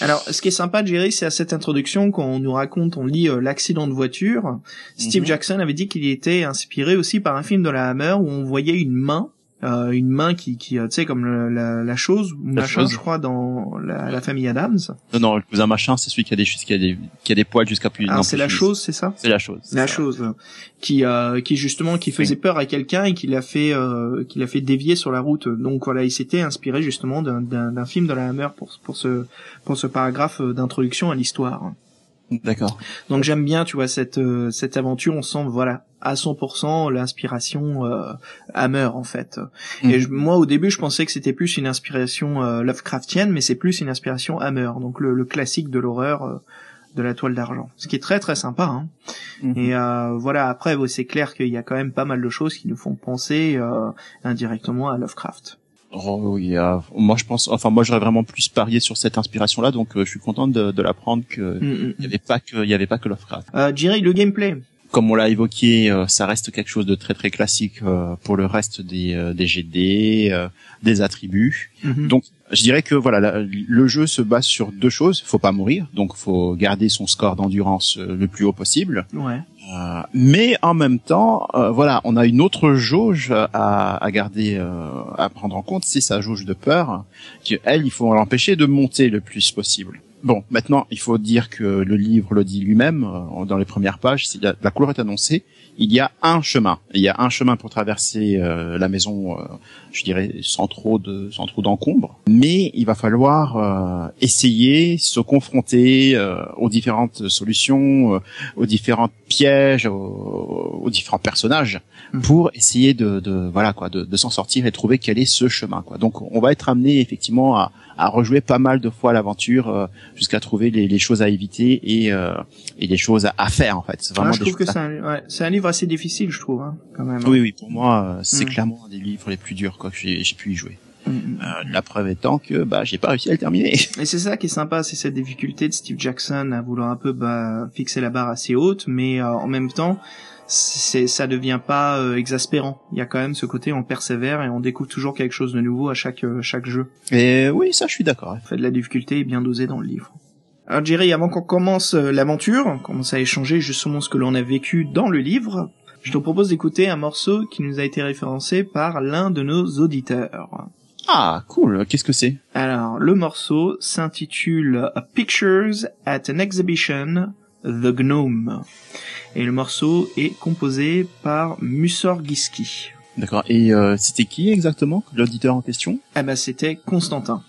Alors, ce qui est sympa, Jerry, c'est à cette introduction qu'on nous raconte, on lit euh, l'accident de voiture. Steve mhm. Jackson avait dit qu'il était inspiré aussi par un film de la Hammer où on voyait une main euh, une main qui, qui euh, tu sais, comme la, la, chose, machin, je crois, dans la, la, famille Adams. Non, non, le cousin machin, c'est celui qui a des qui a des qui a des poils jusqu'à plus. Ah, c'est la chose, c'est ça C'est la chose. La chose, qui euh, qui justement qui faisait peur à quelqu'un et qui l'a fait euh, qui l'a fait dévier sur la route. Donc voilà, il s'était inspiré justement d'un d'un film de la Hammer pour pour ce pour ce paragraphe d'introduction à l'histoire. D'accord. Donc j'aime bien, tu vois, cette euh, cette aventure. On sent, voilà, à 100% l'inspiration euh, Hammer en fait. Et mhm. moi au début je pensais que c'était plus une inspiration euh, Lovecraftienne, mais c'est plus une inspiration Hammer, donc le, classique de l'horreur euh, de la toile d'argent. Ce qui est très très sympa. Hein. Mhm. Et voilà après c'est clair qu'il y a quand même pas mal de choses qui nous font penser indirectement à Lovecraft. Oh, oui, moi je pense, enfin moi j'aurais vraiment plus parié sur cette inspiration-là, donc je suis content de, de l'apprendre que mm, mm, il y mm. avait pas que il y avait pas que Lovecraft. Euh, Jerry, le gameplay comme on l'a évoqué, euh, ça reste quelque chose de très très classique euh, pour le reste des, euh, des GD, des attributs. Mhm. Donc, je dirais que voilà, le jeu se base sur deux choses. Faut pas mourir, donc faut garder son score d'endurance le plus haut possible. Ouais. Mais en même temps, voilà, on a une autre jauge à, garder, à prendre en compte, c'est sa jauge de peur, qui elle, il faut l'empêcher de monter le plus possible. Bon, maintenant, il faut dire que le livre le dit lui-même, euh, dans les premières pages, si la, couleur est annoncée, il y a un chemin. Il y a un chemin pour traverser euh, la maison, euh, je dirais, sans trop de, sans trop d'encombre. Mais il va falloir essayer, se confronter aux différentes solutions, aux différents pièges, aux, différents personnages, mmh. pour essayer de, de voilà quoi, de, de s'en sortir et trouver quel est ce chemin. Quoi. Donc, on va être amené effectivement à, à rejouer pas mal de fois l'aventure euh, jusqu'à trouver les, les, choses à éviter et, euh, et les choses à, faire en fait. Vraiment je trouve que c'est un, ouais, un, livre assez difficile, je trouve, hein, quand même. Oui, oui, pour moi, euh, c'est mm. clairement un des livres les plus durs quoi que j'ai pu y jouer. Mm, mm. Euh, la preuve étant que bah j'ai pas réussi à le terminer. Et c'est ça qui est sympa, c'est cette difficulté de Steve Jackson à vouloir un peu bah, fixer la barre assez haute, mais en même temps c'est ça devient pas euh, exaspérant. Il y a quand même ce côté on persévère et on découvre toujours quelque chose de nouveau à chaque euh, chaque jeu. Et oui, ça je suis d'accord. Fait, la difficulté est bien dosée dans le livre. Alors Jerry, avant qu'on commence euh, l'aventure, on commence à échanger justement ce que l'on a vécu dans le livre, je te propose d'écouter un morceau qui nous a été référencé par l'un de nos auditeurs. Ah, cool. Qu'est-ce que c'est? Alors, le morceau s'intitule Pictures at an Exhibition, The Gnome et le morceau est composé par Giski. D'accord. Et euh, c'était qui exactement l'auditeur en question? Eh ben c'était Constantin.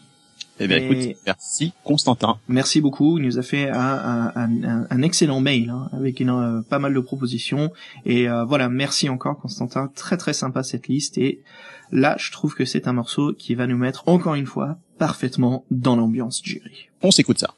Eh bien, écoute, merci Constantin. Merci beaucoup. Il nous a fait un, un, un, excellent mail hein, avec une, euh, pas mal de propositions. Et euh, voilà, merci encore Constantin. Très très sympa cette liste. Et là, je trouve que c'est un morceau qui va nous mettre encore une fois parfaitement dans l'ambiance Jerry. On s'écoute ça.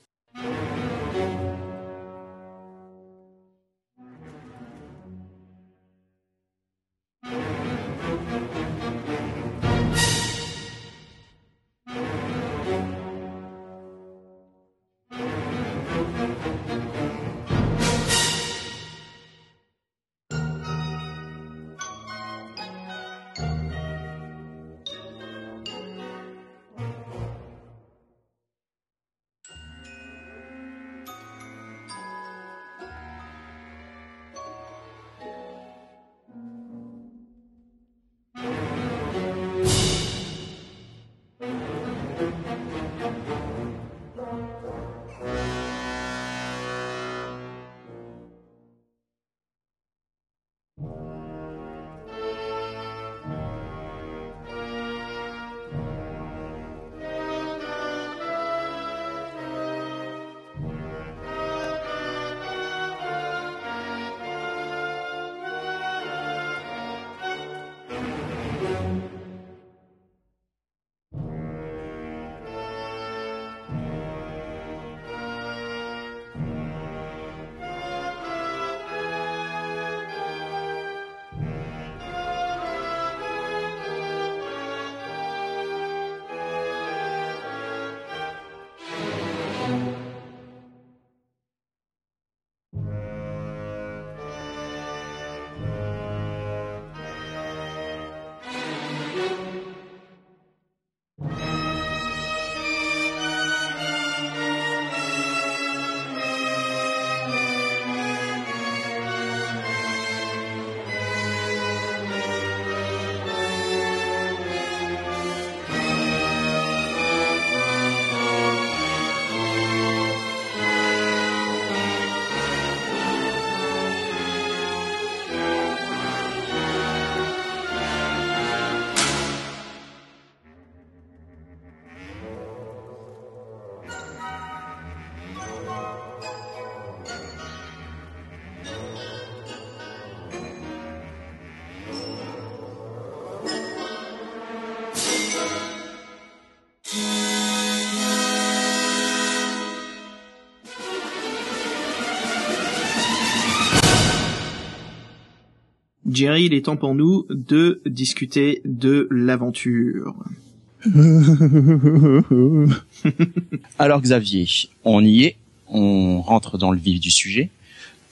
Jerry, il est temps pour nous de discuter de l'aventure. Alors Xavier, on y est, on rentre dans le vif du sujet.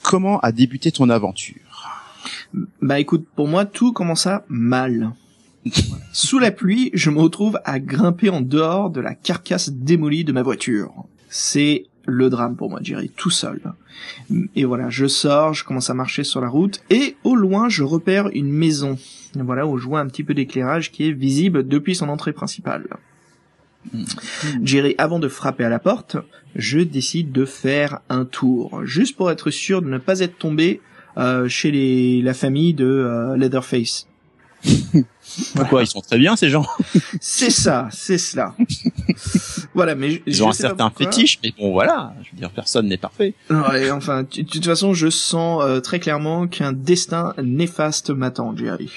Comment a débuté ton aventure? Bah écoute, pour moi tout commença mal. Sous la pluie, je me retrouve à grimper en dehors de la carcasse démolie de ma voiture. C'est le drame pour moi, Jerry, tout seul. Et voilà, je sors, je commence à marcher sur la route, et au loin, je repère une maison. Voilà, où je vois un petit peu d'éclairage qui est visible depuis son entrée principale. Jerry, avant de frapper à la porte, je décide de faire un tour, juste pour être sûr de ne pas être tombé euh, chez les, la famille de euh, Leatherface. Pourquoi ils sont très bien ces gens? C'est ça, c'est cela. Voilà, mais ils ont un certain fétiche, mais bon voilà, je veux dire personne n'est parfait. Ouais, enfin, de toute façon, je sens euh, très clairement qu'un destin néfaste m'attend, Jerry.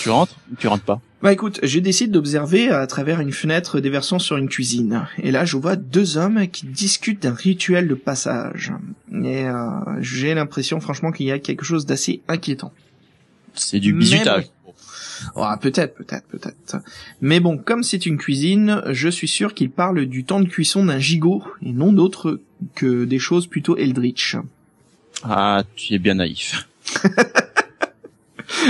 Tu rentres ou tu rentres pas? Bah écoute, je décide d'observer à travers une fenêtre déversant sur une cuisine. Et là, je vois deux hommes qui discutent d'un rituel de passage. Et euh, j'ai l'impression, franchement, qu'il y a quelque chose d'assez inquiétant. C'est du bisutage. Oh, peut-être, peut-être, peut-être. Mais bon, comme c'est une cuisine, je suis sûr qu'il parle du temps de cuisson d'un gigot et non d'autre que des choses plutôt eldritch. Ah, tu es bien naïf.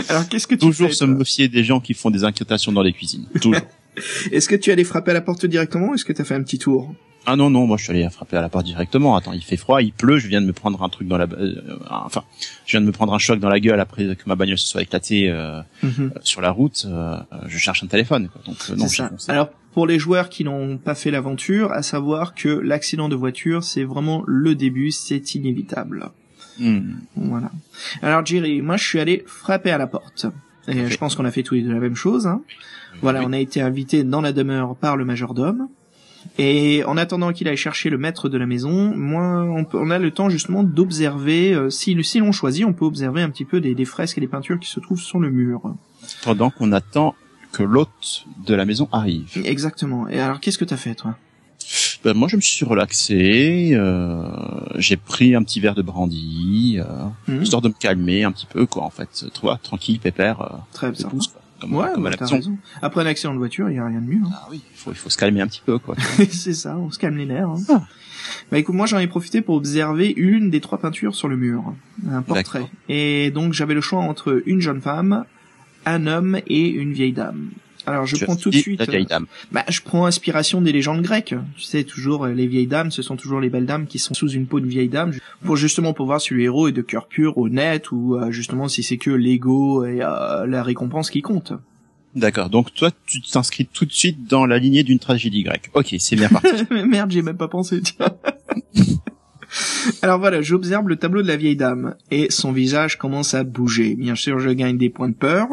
Alors qu'est-ce que tu Toujours fais, se méfier des gens qui font des inquiétations dans les cuisines. Toujours. Est-ce que tu allais frapper à la porte directement ou est-ce que tu as fait un petit tour? Ah non non, moi je suis allé frapper à la porte directement. Attends, il fait froid, il pleut, je viens de me prendre un truc dans la, euh, enfin, je viens de me prendre un choc dans la gueule après que ma bagnole se soit éclatée euh, Mhm. sur la route. euh, je cherche un téléphone. Quoi. Donc euh, non, ça. Alors pour les joueurs qui n'ont pas fait l'aventure, à savoir que l'accident de voiture, c'est vraiment le début, c'est inévitable. Hmm. Voilà. Alors Jerry, moi je suis allé frapper à la porte. Et je pense qu'on a fait tous les deux la même chose. Hein. Voilà, Oui. on a été invité dans la demeure par le majordome. Et en attendant qu'il aille chercher le maître de la maison, moi, on, peut, on a le temps justement d'observer, euh, si, si l'on choisit, on peut observer un petit peu des, des fresques et des peintures qui se trouvent sur le mur. Pendant qu'on attend que l'hôte de la maison arrive. Exactement. Et alors, qu'est-ce que t'as fait, toi? Ben, moi, je me suis relaxé. euh, j'ai pris un petit verre de brandy, euh, Mhm. histoire de me calmer un petit peu, quoi. En fait, toi, tranquille, pépère, euh, Très bien. quoi, comme, Ouais, comme bah, à raison. Après un accident de voiture, il y a rien de mieux. hein. Ah oui, il faut, il faut se calmer un petit peu, quoi. c'est ça, on se calme les nerfs. Hein. Ah. Bah écoute, moi j'en ai profité pour observer une des trois peintures sur le mur, un portrait. Et donc j'avais le choix entre une jeune femme, un homme et une vieille dame. Alors je prends tout de suite, La vieille euh, dame. bah je prends inspiration des légendes grecques. Tu sais toujours euh, les vieilles dames, ce sont toujours les belles dames qui sont sous une peau de vieille dame, pour justement pour voir si le héros est de cœur pur, honnête, ou euh, justement si c'est que l'ego et euh, la récompense qui compte. D'accord. Donc toi, tu t'inscris tout de suite dans la lignée d'une tragédie grecque. Ok, c'est bien parti. Merde, j'ai même pas pensé. Alors voilà, j'observe le tableau de la vieille dame, et son visage commence à bouger. Bien sûr, je gagne des points de peur,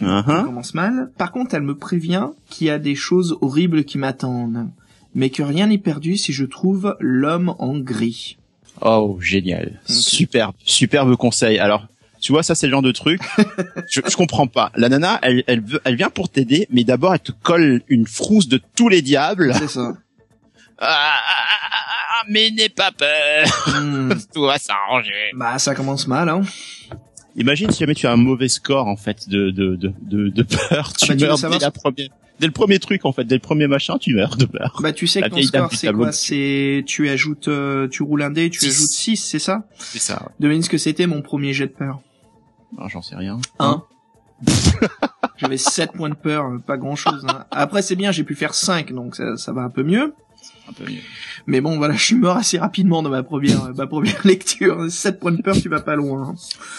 ça Uh-huh. commence mal. Par contre, elle me prévient qu'il y a des choses horribles qui m'attendent, mais que rien n'est perdu si je trouve l'homme en gris. Oh, génial. Superbe, superbe conseil. Alors, tu vois, ça c'est le genre de truc. je, je comprends pas. La nana, elle, elle, veut, elle vient pour t'aider, mais d'abord elle te colle une frousse de tous les diables. C'est ça. Ah, ah, ah, ah, mais n'aie pas peur. Hmm. Tout va s'arranger. Bah, ça commence mal, hein. Imagine si jamais tu as un mauvais score en fait de de de de, de peur, tu bah, tu veux meurs savoir dès la première, dès le premier truc en fait, dès le premier machin, tu meurs de peur. Bah, tu sais La que ton score, c'est quoi C'est, tu ajoutes, euh, tu roules un dé, tu Six. ajoutes 6, c'est ça C'est ça. Devine ce que c'était mon premier jet de peur. Non, j'en sais rien. 1. J'avais 7 points de peur, euh, pas grand chose. Après c'est bien, j'ai pu faire 5, donc ça, ça va un peu mieux. Un peu mieux. Mais bon voilà, je suis mort assez rapidement dans ma première, ma première lecture. 7 points de peur, tu vas pas loin.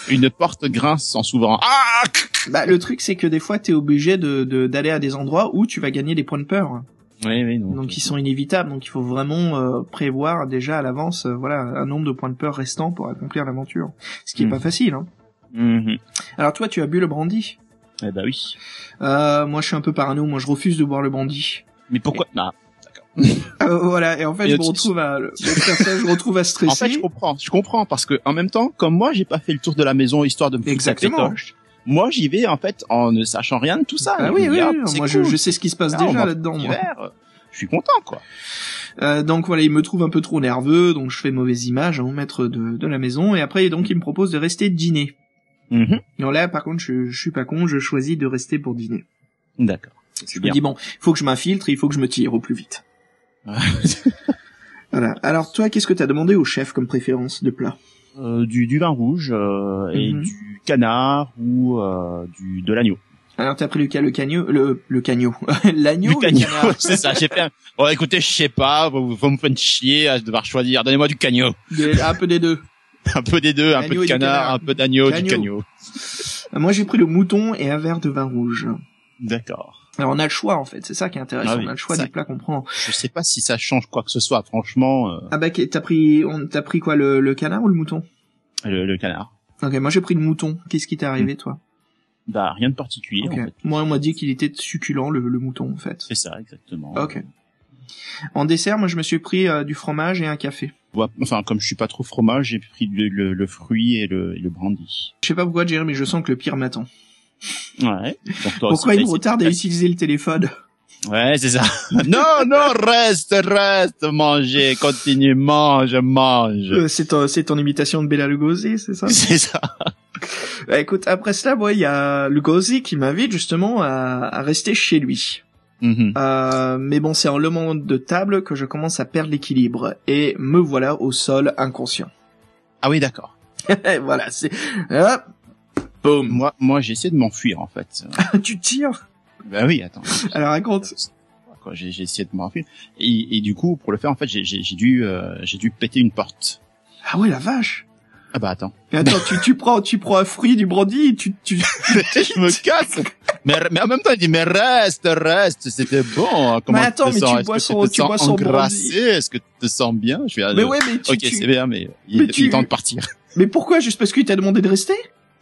Une porte grince en s'ouvrant. Ah Bah le truc c'est que des fois t'es obligé de de- d'aller à des endroits où tu vas gagner des points de peur. Oui, oui, non. Donc ils sont inévitables, donc il faut vraiment euh, prévoir déjà à l'avance euh, voilà un nombre de points de peur restants pour accomplir l'aventure. Ce qui est Mhm. pas facile. Hein. Mhm. Alors toi tu as bu le brandy Eh bah oui. euh, Moi je suis un peu parano, moi je refuse de boire le brandy. Mais pourquoi? Non. Euh, voilà, et en fait, Et je me retrouve à, le personnage, je me retrouve à stresser. En fait, je comprends. Je comprends parce que en même temps, comme moi, j'ai pas fait le tour de la maison histoire de me Exactement. Moi, j'y vais en fait en ne sachant rien de tout ça. Ah oui, oui, oui, moi je, cool. je sais ce qui se passe Ah, déjà là-dedans. moi. euh, Je suis content, quoi. Euh, donc voilà, il me trouve un peu trop nerveux, donc je fais mauvaise image hein, au maître de, de la maison, et après donc il me propose de rester dîner. Mhm. Non là, par contre, je, je suis pas con, je choisis de rester pour dîner. D'accord. Je me dis bon, il faut que je m'infiltre, il faut que je me tire au plus vite. Voilà. Alors toi, qu'est-ce que t'as demandé au chef comme préférence de plat Euh, du, du vin rouge euh, et Mhm. du canard ou euh, du de l'agneau. Alors t'as pris le cas le cagneau, le le cagneau, l'agneau, le c'est ça. J'ai fait. un- Bon, écoutez, je sais pas. Vous, vous me faites chier à devoir choisir. Donnez-moi du cagneau. Un peu des deux. Un peu des deux, un peu de canard, canard. un peu d'agneau, du Cagneau. Moi j'ai pris le mouton et un verre de vin rouge. D'accord. Alors on a le choix en fait, c'est ça qui est intéressant, Ah oui, on a le choix ça- des plats qu'on prend. Je sais pas si ça change quoi que ce soit. Franchement, euh, Ah bah t'as pris, on t'as pris quoi le, le canard ou le mouton? Le, le canard. Ok, moi j'ai pris le mouton. Qu'est-ce qui t'est arrivé toi? Bah rien de particulier. Ok. En fait. Moi on m'a dit qu'il était succulent le, le mouton en fait. C'est ça, exactement. Ok. En dessert, moi je me suis pris euh, du fromage et un café. Enfin, comme je suis pas trop fromage, j'ai pris le, le, le fruit et le, et le brandy. Je sais pas pourquoi Jerry, mais je sens que le pire m'attend. Ouais. Pourquoi aussi, il me retarde à utiliser le téléphone? Ouais, c'est ça. non, non, reste, reste, manger, continue, mange, mange. Euh, C'est ton, c'est ton imitation de Bella Lugosi, c'est ça? C'est ça. Bah, Écoute, après cela, moi, il y a Lugosi qui m'invite justement à, à rester chez lui. Mhm. Euh, mais bon, c'est en le moment de table que je commence à perdre l'équilibre et me voilà au sol inconscient. Ah oui, d'accord. Voilà, c'est hop, boum. Moi, moi, j'ai essayé de m'enfuir, en fait. tu tires? bah oui, attends. Alors raconte. Quoi, J'ai j'ai essayé de m'enfuir. Et, et du coup, pour le faire, en fait, j'ai j'ai- j'ai dû, euh, j'ai dû péter une porte. Ah ouais, la vache. Ah bah attends. Mais attends, tu, tu prends, tu prends un fruit du brandy, tu, tu, je me casse. Mais, mais en même temps, il dit, mais reste, reste, c'était bon. hein. Comment Mais attends, tu te mais sens? tu bois que son- tu bois son engrassé? Est-ce que tu te sens bien? Je suis mais ouais, mais tu, Ok, tu- c'est bien, mais il, Mais il tu- est temps de partir. mais pourquoi? Juste parce qu'il t'a demandé de rester?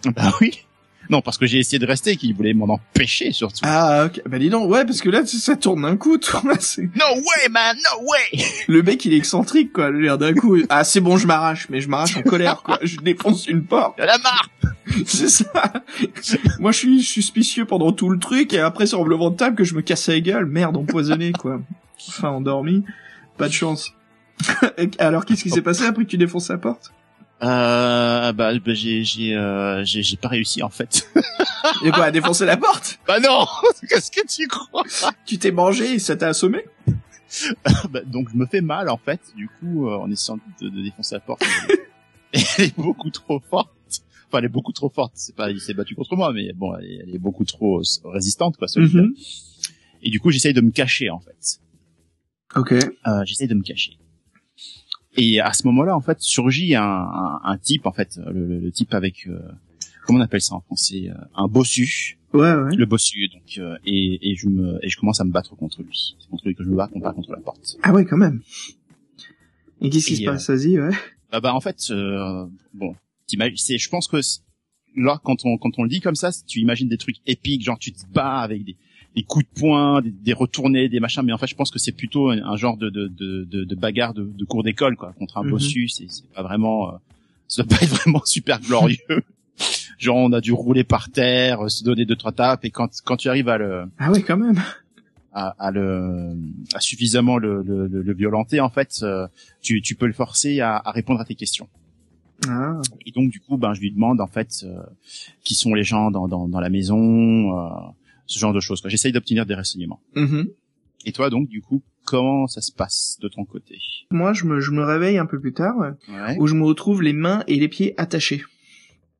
Bah oui. Non, parce que j'ai essayé de rester, qu'il voulait m'en empêcher surtout. Ah, ok. Bah dis donc, ouais, parce que là, ça tourne d'un coup, toi. No way, man, no way. Le mec, il est excentrique, quoi. L'air d'un coup. Ah, c'est bon, je m'arrache, mais je m'arrache en colère, quoi. Je défonce une porte. Il y en a marre. C'est ça. Moi, je suis suspicieux pendant tout le truc, et après, c'est en me de table que je me casse la gueule. Merde, empoisonné, quoi. Enfin, endormi. Pas de chance. Alors, qu'est-ce qui s'est passé après que tu défonces la porte? Euh, bah, bah, j'ai, j'ai, euh, j'ai, j'ai pas réussi en fait. Et quoi, à défoncer la porte? Bah non. Qu'est-ce que tu crois? Tu t'es mangé et ça t'a assommé? Bah, Donc je me fais mal en fait. Du coup, euh, en essayant de, de défoncer la porte, elle est- elle est beaucoup trop forte. Enfin, elle est beaucoup trop forte. C'est pas, il s'est battu contre moi, mais bon, elle est, elle est beaucoup trop euh, résistante, quoi. Mhm. Et du coup, j'essaye de me cacher en fait. Ok. Euh, j'essaye de me cacher. Et à ce moment-là, en fait, surgit un, un, un type, en fait, le, le- le type avec, euh, comment on appelle ça en français, euh, un bossu, Ouais, ouais. le bossu, donc, euh, et, et je me, et je commence à me battre contre lui. C'est contre lui que je me bats, non pas contre la porte. Ah ouais, quand même. Et qu'est-ce qui se passe? Vas-y, ouais. Bah, bah en fait, euh, bon, t'imagines, c'est, je pense que là, quand on, quand on le dit comme ça, tu imagines des trucs épiques, genre tu te bats avec des, des coups de poing, des, des retournés, des machins, mais en fait, je pense que c'est plutôt un, un genre de, de, de, de, bagarre de, de cours d'école, quoi, contre un Mhm. bossu. C'est, c'est pas vraiment, euh, ça doit pas être vraiment super glorieux. genre, on a dû rouler par terre, euh, se donner deux trois tapes, et quand, quand tu arrives à le, Ah ouais, quand même. à, à le, à suffisamment le, le, le, le violenter, en fait, euh, tu, tu peux le forcer à, à répondre à tes questions. Ah. Et donc du coup, ben je lui demande en fait euh, qui sont les gens dans, dans, dans la maison, euh, ce genre de choses. J'essaye d'obtenir des renseignements. Mhm. Et toi donc du coup, comment ça se passe de ton côté? Moi, je me, je me réveille un peu plus tard, Ouais. où je me retrouve les mains et les pieds attachés.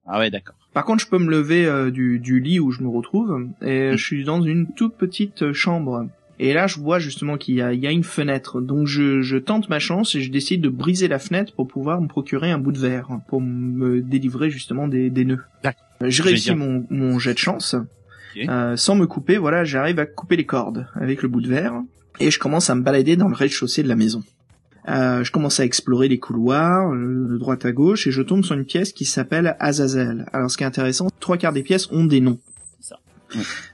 Ah ouais, d'accord. Par contre, je peux me lever euh, du, du lit où je me retrouve, et Mm. je suis dans une toute petite euh, chambre. Et là, je vois justement qu'il y a, il y a une fenêtre. Donc, je, je tente ma chance et je décide de briser la fenêtre pour pouvoir me procurer un bout de verre, pour me délivrer justement des, des nœuds. D'accord. Euh, Je réussis mon, mon jet de chance. Euh, sans me couper, voilà, j'arrive à couper les cordes avec le bout de verre. Et je commence à me balader dans le rez-de-chaussée de la maison. Euh, je commence à explorer les couloirs, euh, de droite à gauche, et je tombe sur une pièce qui s'appelle Azazel. Alors ce qui est intéressant, trois quarts des pièces ont des noms. Ça.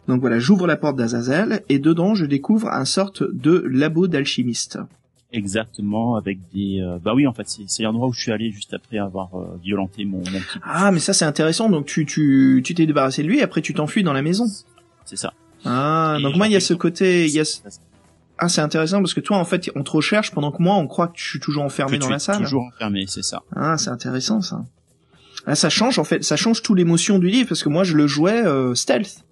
Donc voilà, j'ouvre la porte d'Azazel, et dedans je découvre un sorte de labo d'alchimiste. Exactement, avec des. euh, Bah oui, en fait, c'est l'endroit où je suis allé juste après avoir euh, violenté mon, mon petit. Ah, mais ça c'est intéressant, donc tu tu tu t'es débarrassé de lui, et après tu t'enfuis dans la maison. C'est ça. Ah, Et donc moi il y a ce côté, il y a ah c'est intéressant parce que toi en fait on te recherche pendant que moi on croit que je suis toujours enfermé Que dans tu la es salle. Toujours enfermé, c'est ça. Ah, c'est intéressant ça. Là, ça change en fait, ça change tout l'émotion du livre parce que moi je le jouais euh, stealth.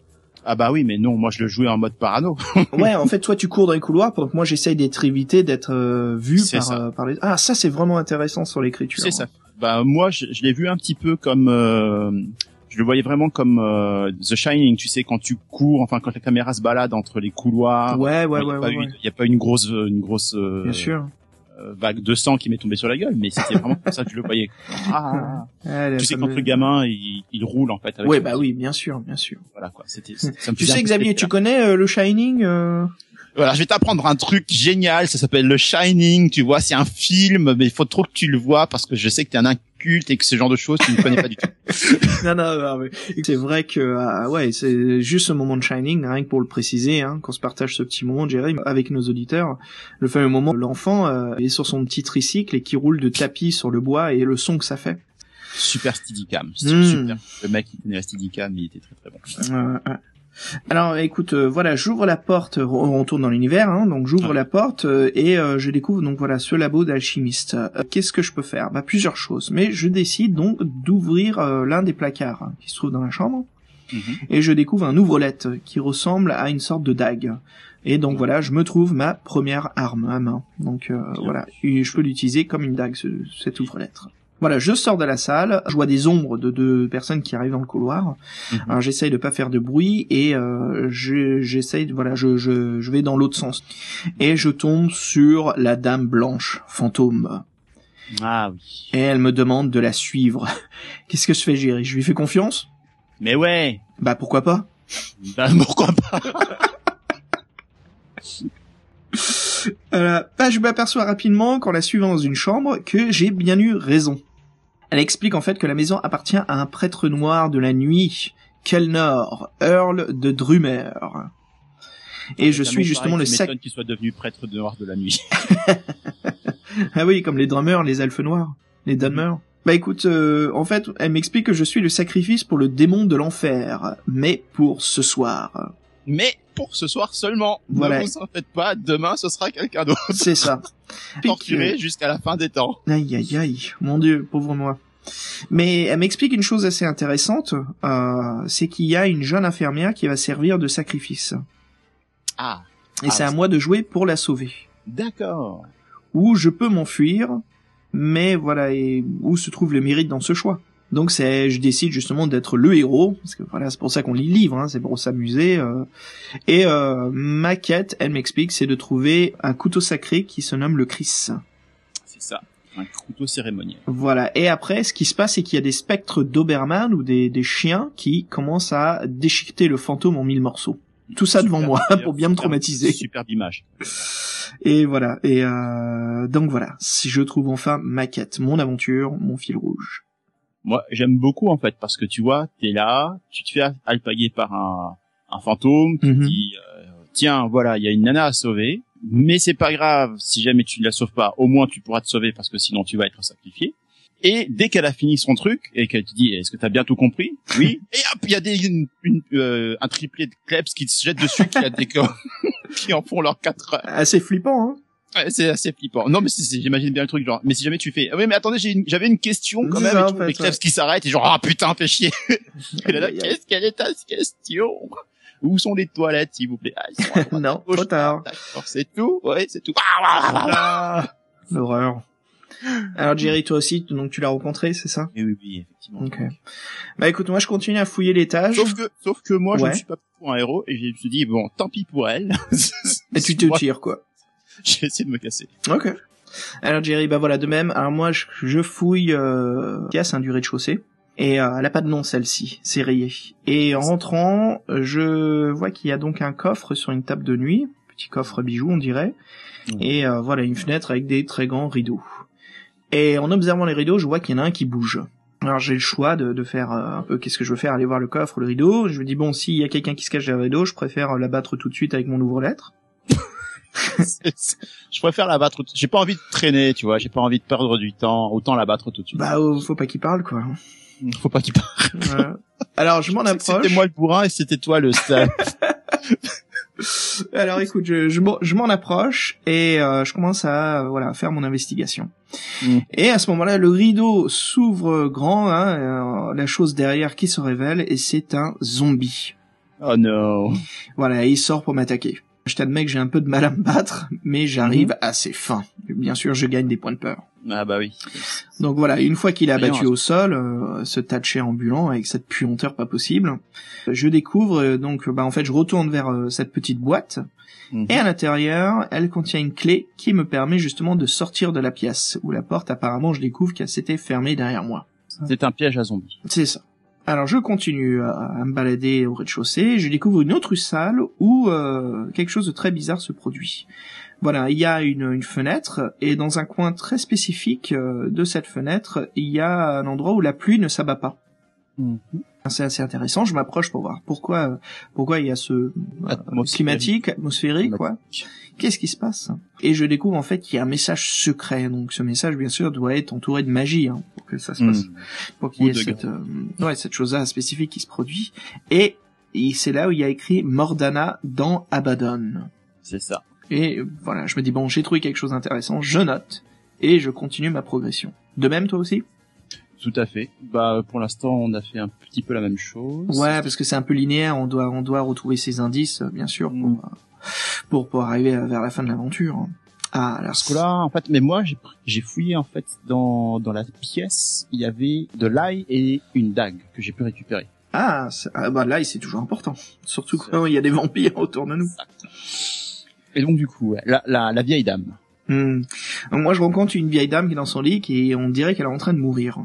Ah bah oui, mais non, moi je le jouais en mode parano. ouais, en fait, toi tu cours dans les couloirs, que moi j'essaye d'être évité, d'être euh, vu par, euh, par les. Ah, ça c'est vraiment intéressant sur l'écriture. C'est ça. Bah moi, je, je l'ai vu un petit peu comme, euh, je le voyais vraiment comme The Shining, tu sais, quand tu cours, enfin quand la caméra se balade entre les couloirs. Ouais, ouais, ouais, Il n'y a pas une grosse, une grosse. Bien sûr euh, vague de sang qui m'est tombé sur la gueule, mais c'était vraiment comme ça que je le voyais. Ah, tu sais quand le gamin il, il, roule en fait. Avec ouais bah oui bien sûr bien sûr. Voilà quoi. C'était. Tu sais Xavier, tu connais euh, le Shining euh voilà, je vais t'apprendre un truc génial, ça s'appelle Le Shining, tu vois, c'est un film, mais il faut trop que tu le vois parce que je sais que t'es un et que ce genre de choses tu ne connais pas du tout. non, non, non mais c'est vrai que, ah, ouais, c'est juste ce moment de Shining, rien que pour le préciser, hein, qu'on se partage ce petit moment, Jerry, avec nos auditeurs, le fameux moment où l'enfant euh, est sur son petit tricycle et qui roule de tapis sur le bois et le son que ça fait. Super Steadicam, hmm. super. Le mec qui tenait la Steadicam, il était très très bon. Alors écoute, euh, voilà, j'ouvre la porte, on retourne dans l'univers, hein, donc j'ouvre la porte euh, et euh, je découvre donc voilà ce labo d'alchimiste. Qu'est-ce que je peux faire? Bah plusieurs choses, mais je décide donc d'ouvrir l'un des placards hein, qui se trouve dans la chambre mhm. et je découvre un ouvre-lette qui ressemble à une sorte de dague. Et donc voilà, je me trouve ma première arme à main. Donc voilà, et je peux l'utiliser comme une dague, ce, cette ouvre-lettre. Voilà, je sors de la salle, je vois des ombres de deux personnes qui arrivent dans le couloir. Alors j'essaye de pas faire de bruit et euh, j'essaye, voilà, je, je, je vais dans l'autre sens et je tombe sur la dame blanche fantôme. Ah oui. Et elle me demande de la suivre. Qu'est-ce que je fais, Jerry? Je lui fais confiance? Mais ouais. Bah pourquoi pas? Bah pourquoi pas? Euh, bah, je m'aperçois rapidement, qu'en la suivant dans une chambre, que j'ai bien eu raison. Elle explique en fait que la maison appartient à un prêtre noir de la nuit, Kelnor, Earl de Drumer. Et je suis justement le sac... qui soit devenu prêtre noir de la nuit. ah oui, comme les drummers, les elfes noirs, les drummers. Bah écoute, euh, en fait, elle m'explique que je suis le sacrifice pour le démon de l'enfer, mais pour ce soir. Mais pour ce soir seulement. Voilà. Ne vous en faites pas, demain ce sera quelqu'un d'autre. C'est ça. Torturé jusqu'à la fin des temps. Aïe aïe aïe, mon dieu, pauvre moi. Mais elle m'explique une chose assez intéressante, euh, c'est qu'il y a une jeune infirmière qui va servir de sacrifice. Ah. Et ah, c'est à moi de jouer pour la sauver. D'accord. Ou je peux m'enfuir, mais voilà, et où se trouve le mérite dans ce choix? Donc c'est, je décide justement d'être le héros, parce que voilà, c'est pour ça qu'on lit le livre, hein, c'est pour s'amuser. Euh. Et euh, ma quête, elle m'explique, c'est de trouver un couteau sacré qui se nomme le Chris. C'est ça, un couteau cérémoniel. Voilà. Et après, ce qui se passe, c'est qu'il y a des spectres d'Oberman ou des, des chiens qui commencent à déchiqueter le fantôme en mille morceaux. Tout ça devant moi pour bien me traumatiser. Superbe image. Et voilà. Et euh, donc voilà, si je trouve enfin ma quête, mon aventure, mon fil rouge moi j'aime beaucoup en fait parce que tu vois t'es là tu te fais alpaguer par un, un fantôme qui mhm. dit euh, tiens voilà il y a une nana à sauver mais c'est pas grave si jamais tu ne la sauves pas au moins tu pourras te sauver parce que sinon tu vas être sacrifié et dès qu'elle a fini son truc et qu'elle te dit est-ce que t'as bien tout compris? Oui et hop il y a des une, euh, un triplé de kleps qui se jette dessus qui a des qui en font leurs quatre heures. assez flippant hein c'est assez flippant. Non, mais j'imagine bien le truc, genre. Mais si jamais tu fais, ah oui, mais attendez, j'avais une, question quand même. et tout, qui s'arrête et genre, ah putain, fais chier. qu'est-ce qu'elle est ta question? Où sont les toilettes, s'il vous plaît? Ah, Non, trop tard. C'est tout. Ouais, c'est tout. Ah, L'horreur. Alors Jerry, toi aussi, donc tu l'as rencontré, c'est ça? Oui, oui, effectivement. Ok. Bah écoute, moi je continue à fouiller l'étage. Sauf que, sauf que moi, je ne suis pas pour un héros et je me suis dit bon, tant pis pour elle. et tu te tires quoi j'ai essayé de me casser. Ok. Alors Jerry, bah voilà, de même. Alors moi, je, fouille euh, casse un du rez-de-chaussée. Et euh, elle a pas de nom celle-ci, c'est rayé. Et en rentrant, je vois qu'il y a donc un coffre sur une table de nuit, petit coffre bijou on dirait, et euh, voilà une fenêtre avec des très grands rideaux. Et en observant les rideaux, je vois qu'il y en a un qui bouge. Alors j'ai le choix de, de faire euh, un peu qu'est-ce que je veux faire, aller voir le coffre, le rideau. Je me dis bon, s'il y a quelqu'un qui se cache derrière le rideau, je préfère l'abattre tout de suite avec mon ouvre-lettre. Je préfère la battre. J'ai pas envie de traîner, tu vois. J'ai pas envie de perdre du temps. Autant la battre tout de suite. Bah, oh, faut pas qu'il parle, quoi. Faut pas qu'il parle. Alors, je m'en approche. C'était moi le bourrin et c'était toi le star. Alors, écoute, je, je, m'en approche et euh, je commence à voilà faire mon investigation. Mm. Et à ce moment-là, le rideau s'ouvre grand, hein, la chose derrière qui se révèle, et c'est un zombie. Oh non. Voilà, il sort pour m'attaquer. Je t'admets que j'ai un peu de mal à me battre, mais j'arrive mm-hmm. assez fin. Bien sûr, je gagne des points de peur. Ah bah oui. Donc voilà, une fois qu'il a abattu au sol, euh, ce de chair ambulant avec cette puanteur pas possible, je découvre euh, donc bah en fait je retourne vers euh, cette petite boîte mhm. et à l'intérieur, elle contient une clé qui me permet justement de sortir de la pièce où la porte apparemment je découvre qu'elle s'était fermée derrière moi. C'est un piège à zombies. C'est ça. Alors je continue à, me balader au rez-de-chaussée, je découvre une autre salle où quelque chose de très bizarre se produit. Voilà, il y a une, une, fenêtre et dans un coin très spécifique euh, de cette fenêtre, il y a un endroit où la pluie ne s'abat pas. Mhm. C'est assez intéressant. Je m'approche pour voir pourquoi pourquoi il y a ce euh, climatique, atmosphérique, quoi. Qu'est-ce qui se passe? Et je découvre en fait qu'il y a un message secret. Donc ce message, bien sûr, doit être entouré de magie hein, que ça se passe, mhm. pour qu'il y ait cette euh, ouais cette chose-là spécifique qui se produit. Et, et c'est là où il y a écrit Mordana dans Abaddon. C'est ça. Et voilà, je me dis bon, j'ai trouvé quelque chose d'intéressant, je note et je continue ma progression. De même, toi aussi? Tout à fait. Bah pour l'instant, on a fait un petit peu la même chose. Ouais, parce que c'est un peu linéaire. On doit on doit retrouver ces indices, bien sûr, pour mm. pour, pour arriver vers la fin de l'aventure. Ah, alors ce là en fait, mais moi j'ai j'ai fouillé en fait dans dans la pièce, il y avait de l'ail et une dague que j'ai pu récupérer. Ah, ah bah l'ail c'est toujours important, surtout quand il y a des vampires autour de nous. Et donc du coup, la, la, la vieille dame. Hmm. moi, je rencontre une vieille dame qui est dans son lit et on dirait qu'elle est en train de mourir.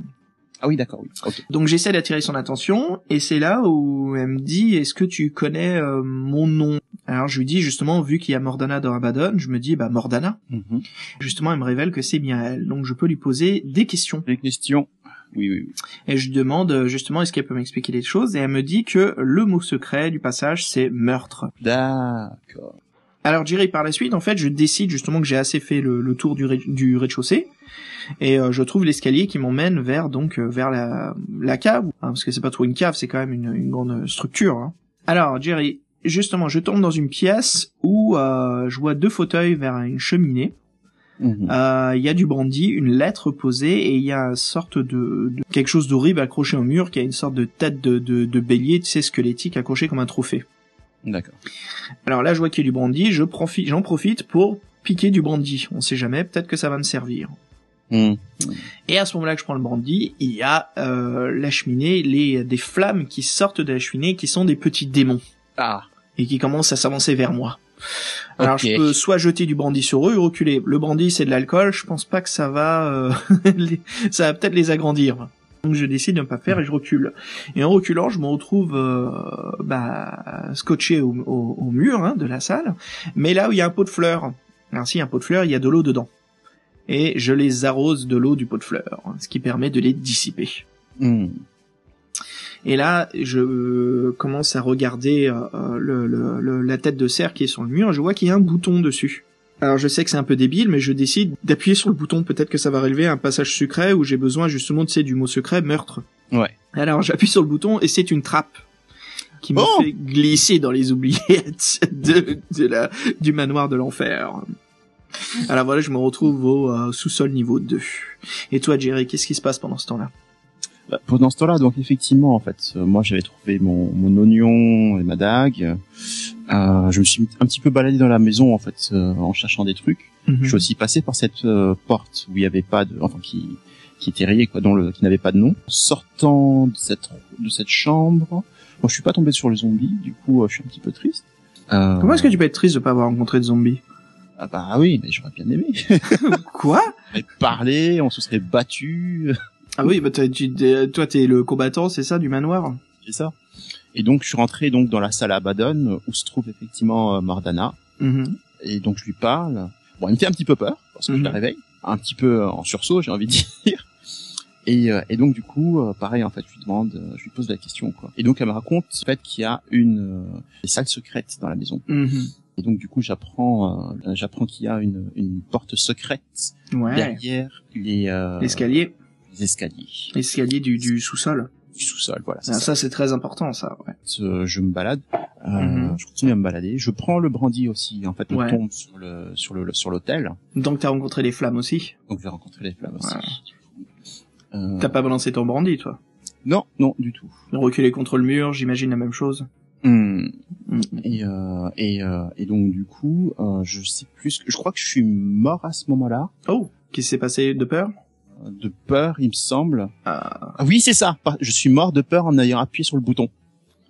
Ah oui, d'accord, oui. Donc j'essaie d'attirer son attention et c'est là où elle me dit est-ce que tu connais euh, mon nom? Alors je lui dis justement vu qu'il y a Mordana dans Abaddon, je me dis bah Mordana. Mhm. Justement, elle me révèle que c'est bien elle. Donc je peux lui poser des questions. Des questions. Oui, oui, oui. Et je lui demande justement est-ce qu'elle peut m'expliquer les choses? Et elle me dit que le mot secret du passage c'est meurtre. D'accord. Alors Jerry, par la suite, en fait, je décide justement que j'ai assez fait le, tour du, rez-de-chaussée et euh, je trouve l'escalier qui m'emmène vers donc euh, vers la, la cave, hein, parce que c'est pas trop une cave, c'est quand même une, grande structure. Hein. Alors Jerry, justement, je tombe dans une pièce où euh, je vois deux fauteuils vers une cheminée. Mhm. Il y a du brandy, une lettre posée et il y a une sorte de, quelque chose d'horrible accroché au mur qui a une sorte de tête de, de bélier, tu sais, squelettique accroché comme un trophée. D'accord. Alors là, je vois qu'il y a du brandy, je profite, j'en profite pour piquer du brandy. On sait jamais, peut-être que ça va me servir. Hmm. Et à ce moment-là que je prends le brandy, il y a euh, la cheminée, les des flammes qui sortent de la cheminée, qui sont des petits démons. Ah. Et qui commencent à s'avancer vers moi. Alors je peux soit jeter du brandy sur eux ou reculer. Le brandy c'est de l'alcool, je pense pas que ça va, euh, ça va peut-être les agrandir. Donc je décide de ne pas faire et je recule. Et en reculant, je me retrouve euh, bah, scotché au, mur hein, de la salle, mais là où il y a un pot de fleurs. Alors s'il y a un pot de fleurs, il y a de l'eau dedans. Et je les arrose de l'eau du pot de fleurs, ce qui permet de les dissiper. Hmm. Et là, je commence à regarder euh, la tête de cerf qui est sur le mur. Je vois qu'il y a un bouton dessus. Alors je sais que c'est un peu débile, mais je décide d'appuyer sur le bouton. Peut-être que ça va relever un passage secret où j'ai besoin justement de du mot secret meurtre. Ouais. Alors j'appuie sur le bouton et c'est une trappe qui me oh fait glisser dans les oubliettes de, la, du manoir de l'enfer. Alors voilà, je me retrouve au euh, sous-sol niveau 2. Et toi, Jerry, qu'est-ce qui se passe pendant ce temps-là? Bah, pendant ce temps-là, donc effectivement, en fait, euh, moi j'avais trouvé mon, mon oignon et ma dague. Euh, je me suis un petit peu baladé dans la maison en fait euh, en cherchant des trucs. Mhm. Je suis aussi passé par cette porte où il y avait pas de, enfin qui qui était rayée quoi, dont le qui n'avait pas de nom. Sortant de cette de cette chambre, moi je suis pas tombé sur le zombie, du coup je suis un petit peu triste. Comment est-ce que tu peux être triste de pas avoir rencontré de zombie? Ah bah oui, mais j'aurais bien aimé. Quoi? On parlé, on se serait battu. Ah oui, bah tu, toi t'es le combattant, c'est ça, du manoir? C'est ça. Et donc je suis rentré donc dans la salle à Abaddon où se trouve effectivement euh, Mordana. Mm-hmm. Et donc je lui parle. Bon, il me fait un petit peu peur parce que je la mm-hmm. réveille, un petit peu euh, en sursaut, j'ai envie de dire. Et, euh, et donc du coup, pareil en fait, je lui demande, je lui pose la question quoi. Et donc elle me raconte en fait qu'il y a une, salle secrète dans la maison. Mm-hmm. Et donc du coup, j'apprends, j'apprends qu'il y a une, une porte secrète derrière les l'escalier. Les escaliers. L'escalier du, du sous-sol du sous-sol. Voilà. Ah, ça, c'est très important, ça. Ouais. je me balade. Euh, mhm. Je continue à me balader. Je prends le brandy aussi. En fait, on tombe sur le sur le sur l'hôtel. Donc t'as rencontré les flammes aussi. Donc j'ai rencontré les flammes aussi. Euh... T'as pas balancé ton brandy, toi? Non, non, du tout. Reculer contre le mur, j'imagine la même chose. Hmm. Mm. Et, euh, et, euh, et donc du coup, euh, je sais plus. Je crois que je suis mort à ce moment-là. Oh, qu'est-ce qui s'est passé de peur? De peur, il me semble. Ah. oui, c'est ça. Je suis mort de peur en ayant appuyé sur le bouton.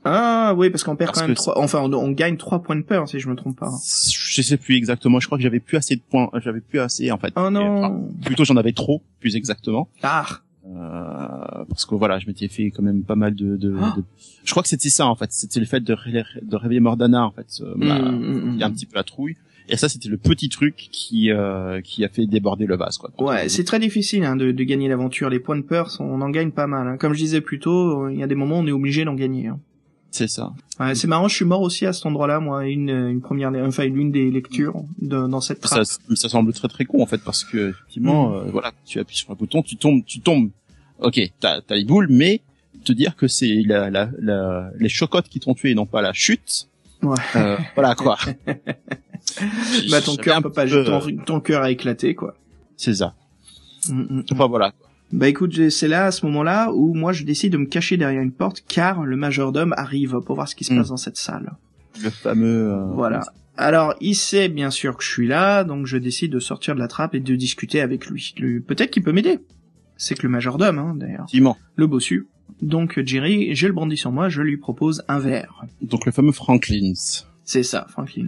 Ah oui, parce qu'on perd quand même trois. Enfin, on, gagne trois points de peur si je me trompe pas. Je sais plus exactement. Je crois que j'avais plus assez de points. J'avais plus assez en fait. Oh non. plutôt j'en avais trop, plus exactement. Ah. Euh, parce que voilà, je m'étais fait quand même pas mal de. de, ah. de... Je crois que c'était ça en fait. C'était le fait de, de réveiller Mordana en fait. Euh, mmh, il y a un petit peu la trouille. Et ça, c'était le petit truc qui euh, qui a fait déborder le vase, quoi. Ouais, c'est très difficile hein, de, de, gagner l'aventure. Les points de peur, on en gagne pas mal. Hein. Comme je disais plus tôt, il y a des moments où on est obligé d'en gagner. Hein. C'est ça. Ouais, c'est marrant, je suis mort aussi à cet endroit-là, moi, une, une première, enfin une des lectures de, dans cette trappe. Ça, ça semble très très con en fait parce que effectivement, mmh. euh, voilà, tu appuies sur un bouton, tu tombes, tu tombes ok, t'as as les boules, mais te dire que c'est la, la, la, les chocottes qui t'ont tué, et non pas la chute. Ouais. Euh, voilà quoi. bah ton cœur peut pas, ton, ton cœur a éclaté quoi. C'est ça. Mm, mm, mm. Enfin voilà. Bah écoute, c'est là à ce moment-là où moi je décide de me cacher derrière une porte car le majordome arrive pour voir ce qui se passe dans cette salle. Le fameux. Euh, voilà. Alors, il sait bien sûr que je suis là, donc je décide de sortir de la trappe et de discuter avec lui. Peut-être qu'il peut m'aider c'est que le majordome, hein, d'ailleurs. Le bossu. Donc Jerry, j'ai le brandy sur moi, je lui propose un verre. Donc le fameux Franklin. C'est ça, Franklin.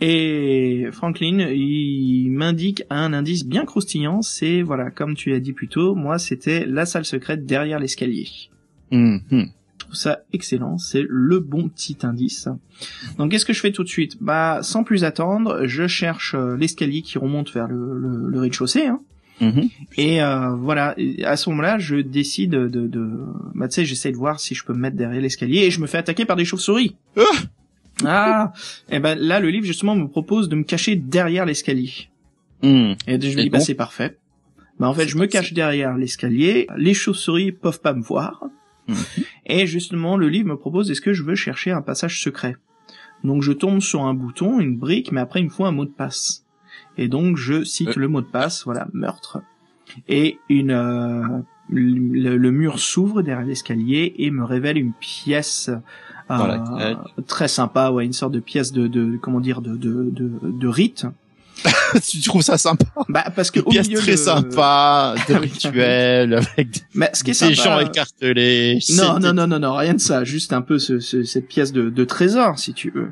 Et Franklin, il m'indique un indice bien croustillant, c'est, voilà, comme tu as dit plus tôt, moi c'était la salle secrète derrière l'escalier. Mm Je trouve ça excellent, c'est le bon petit indice. Donc qu'est-ce que je fais tout de suite? Bah, sans plus attendre, je cherche euh, l'escalier qui remonte vers le, le rez-de-chaussée, hein. Mhm. Et euh, voilà, à ce moment-là, je décide de, de, bah tu sais, j'essaie de voir si je peux me mettre derrière l'escalier et je me fais attaquer par des chauves-souris. Ah, ah Et ben là, le livre justement me propose de me cacher derrière l'escalier. Hmm. Et je me dis, bah c'est parfait. Bah en fait, je me cache derrière l'escalier, les chauves-souris peuvent pas me voir. Mhm. Et justement, le livre me propose, est-ce que je veux chercher un passage secret? Donc je tombe sur un bouton, une brique, mais après il me faut un mot de passe. Et donc je cite euh. le mot de passe, voilà, meurtre. Et une euh, le, mur s'ouvre derrière l'escalier et me révèle une pièce euh, très sympa, ouais, une sorte de pièce de, de comment dire de de de, de rite tu trouves ça sympa Bah parce que au pièce très sympa, de rituel avec Mais ce qui est des gens écartelés. Non non non non non rien de ça, juste un peu ce, cette pièce de, de trésor si tu veux.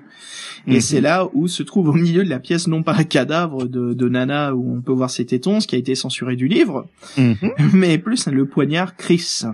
Et mhm. c'est là où se trouve au milieu de la pièce non pas un cadavre de, de Nana où on peut voir ses tétons, ce qui a été censuré du livre, mhm. mais plus le poignard Chris.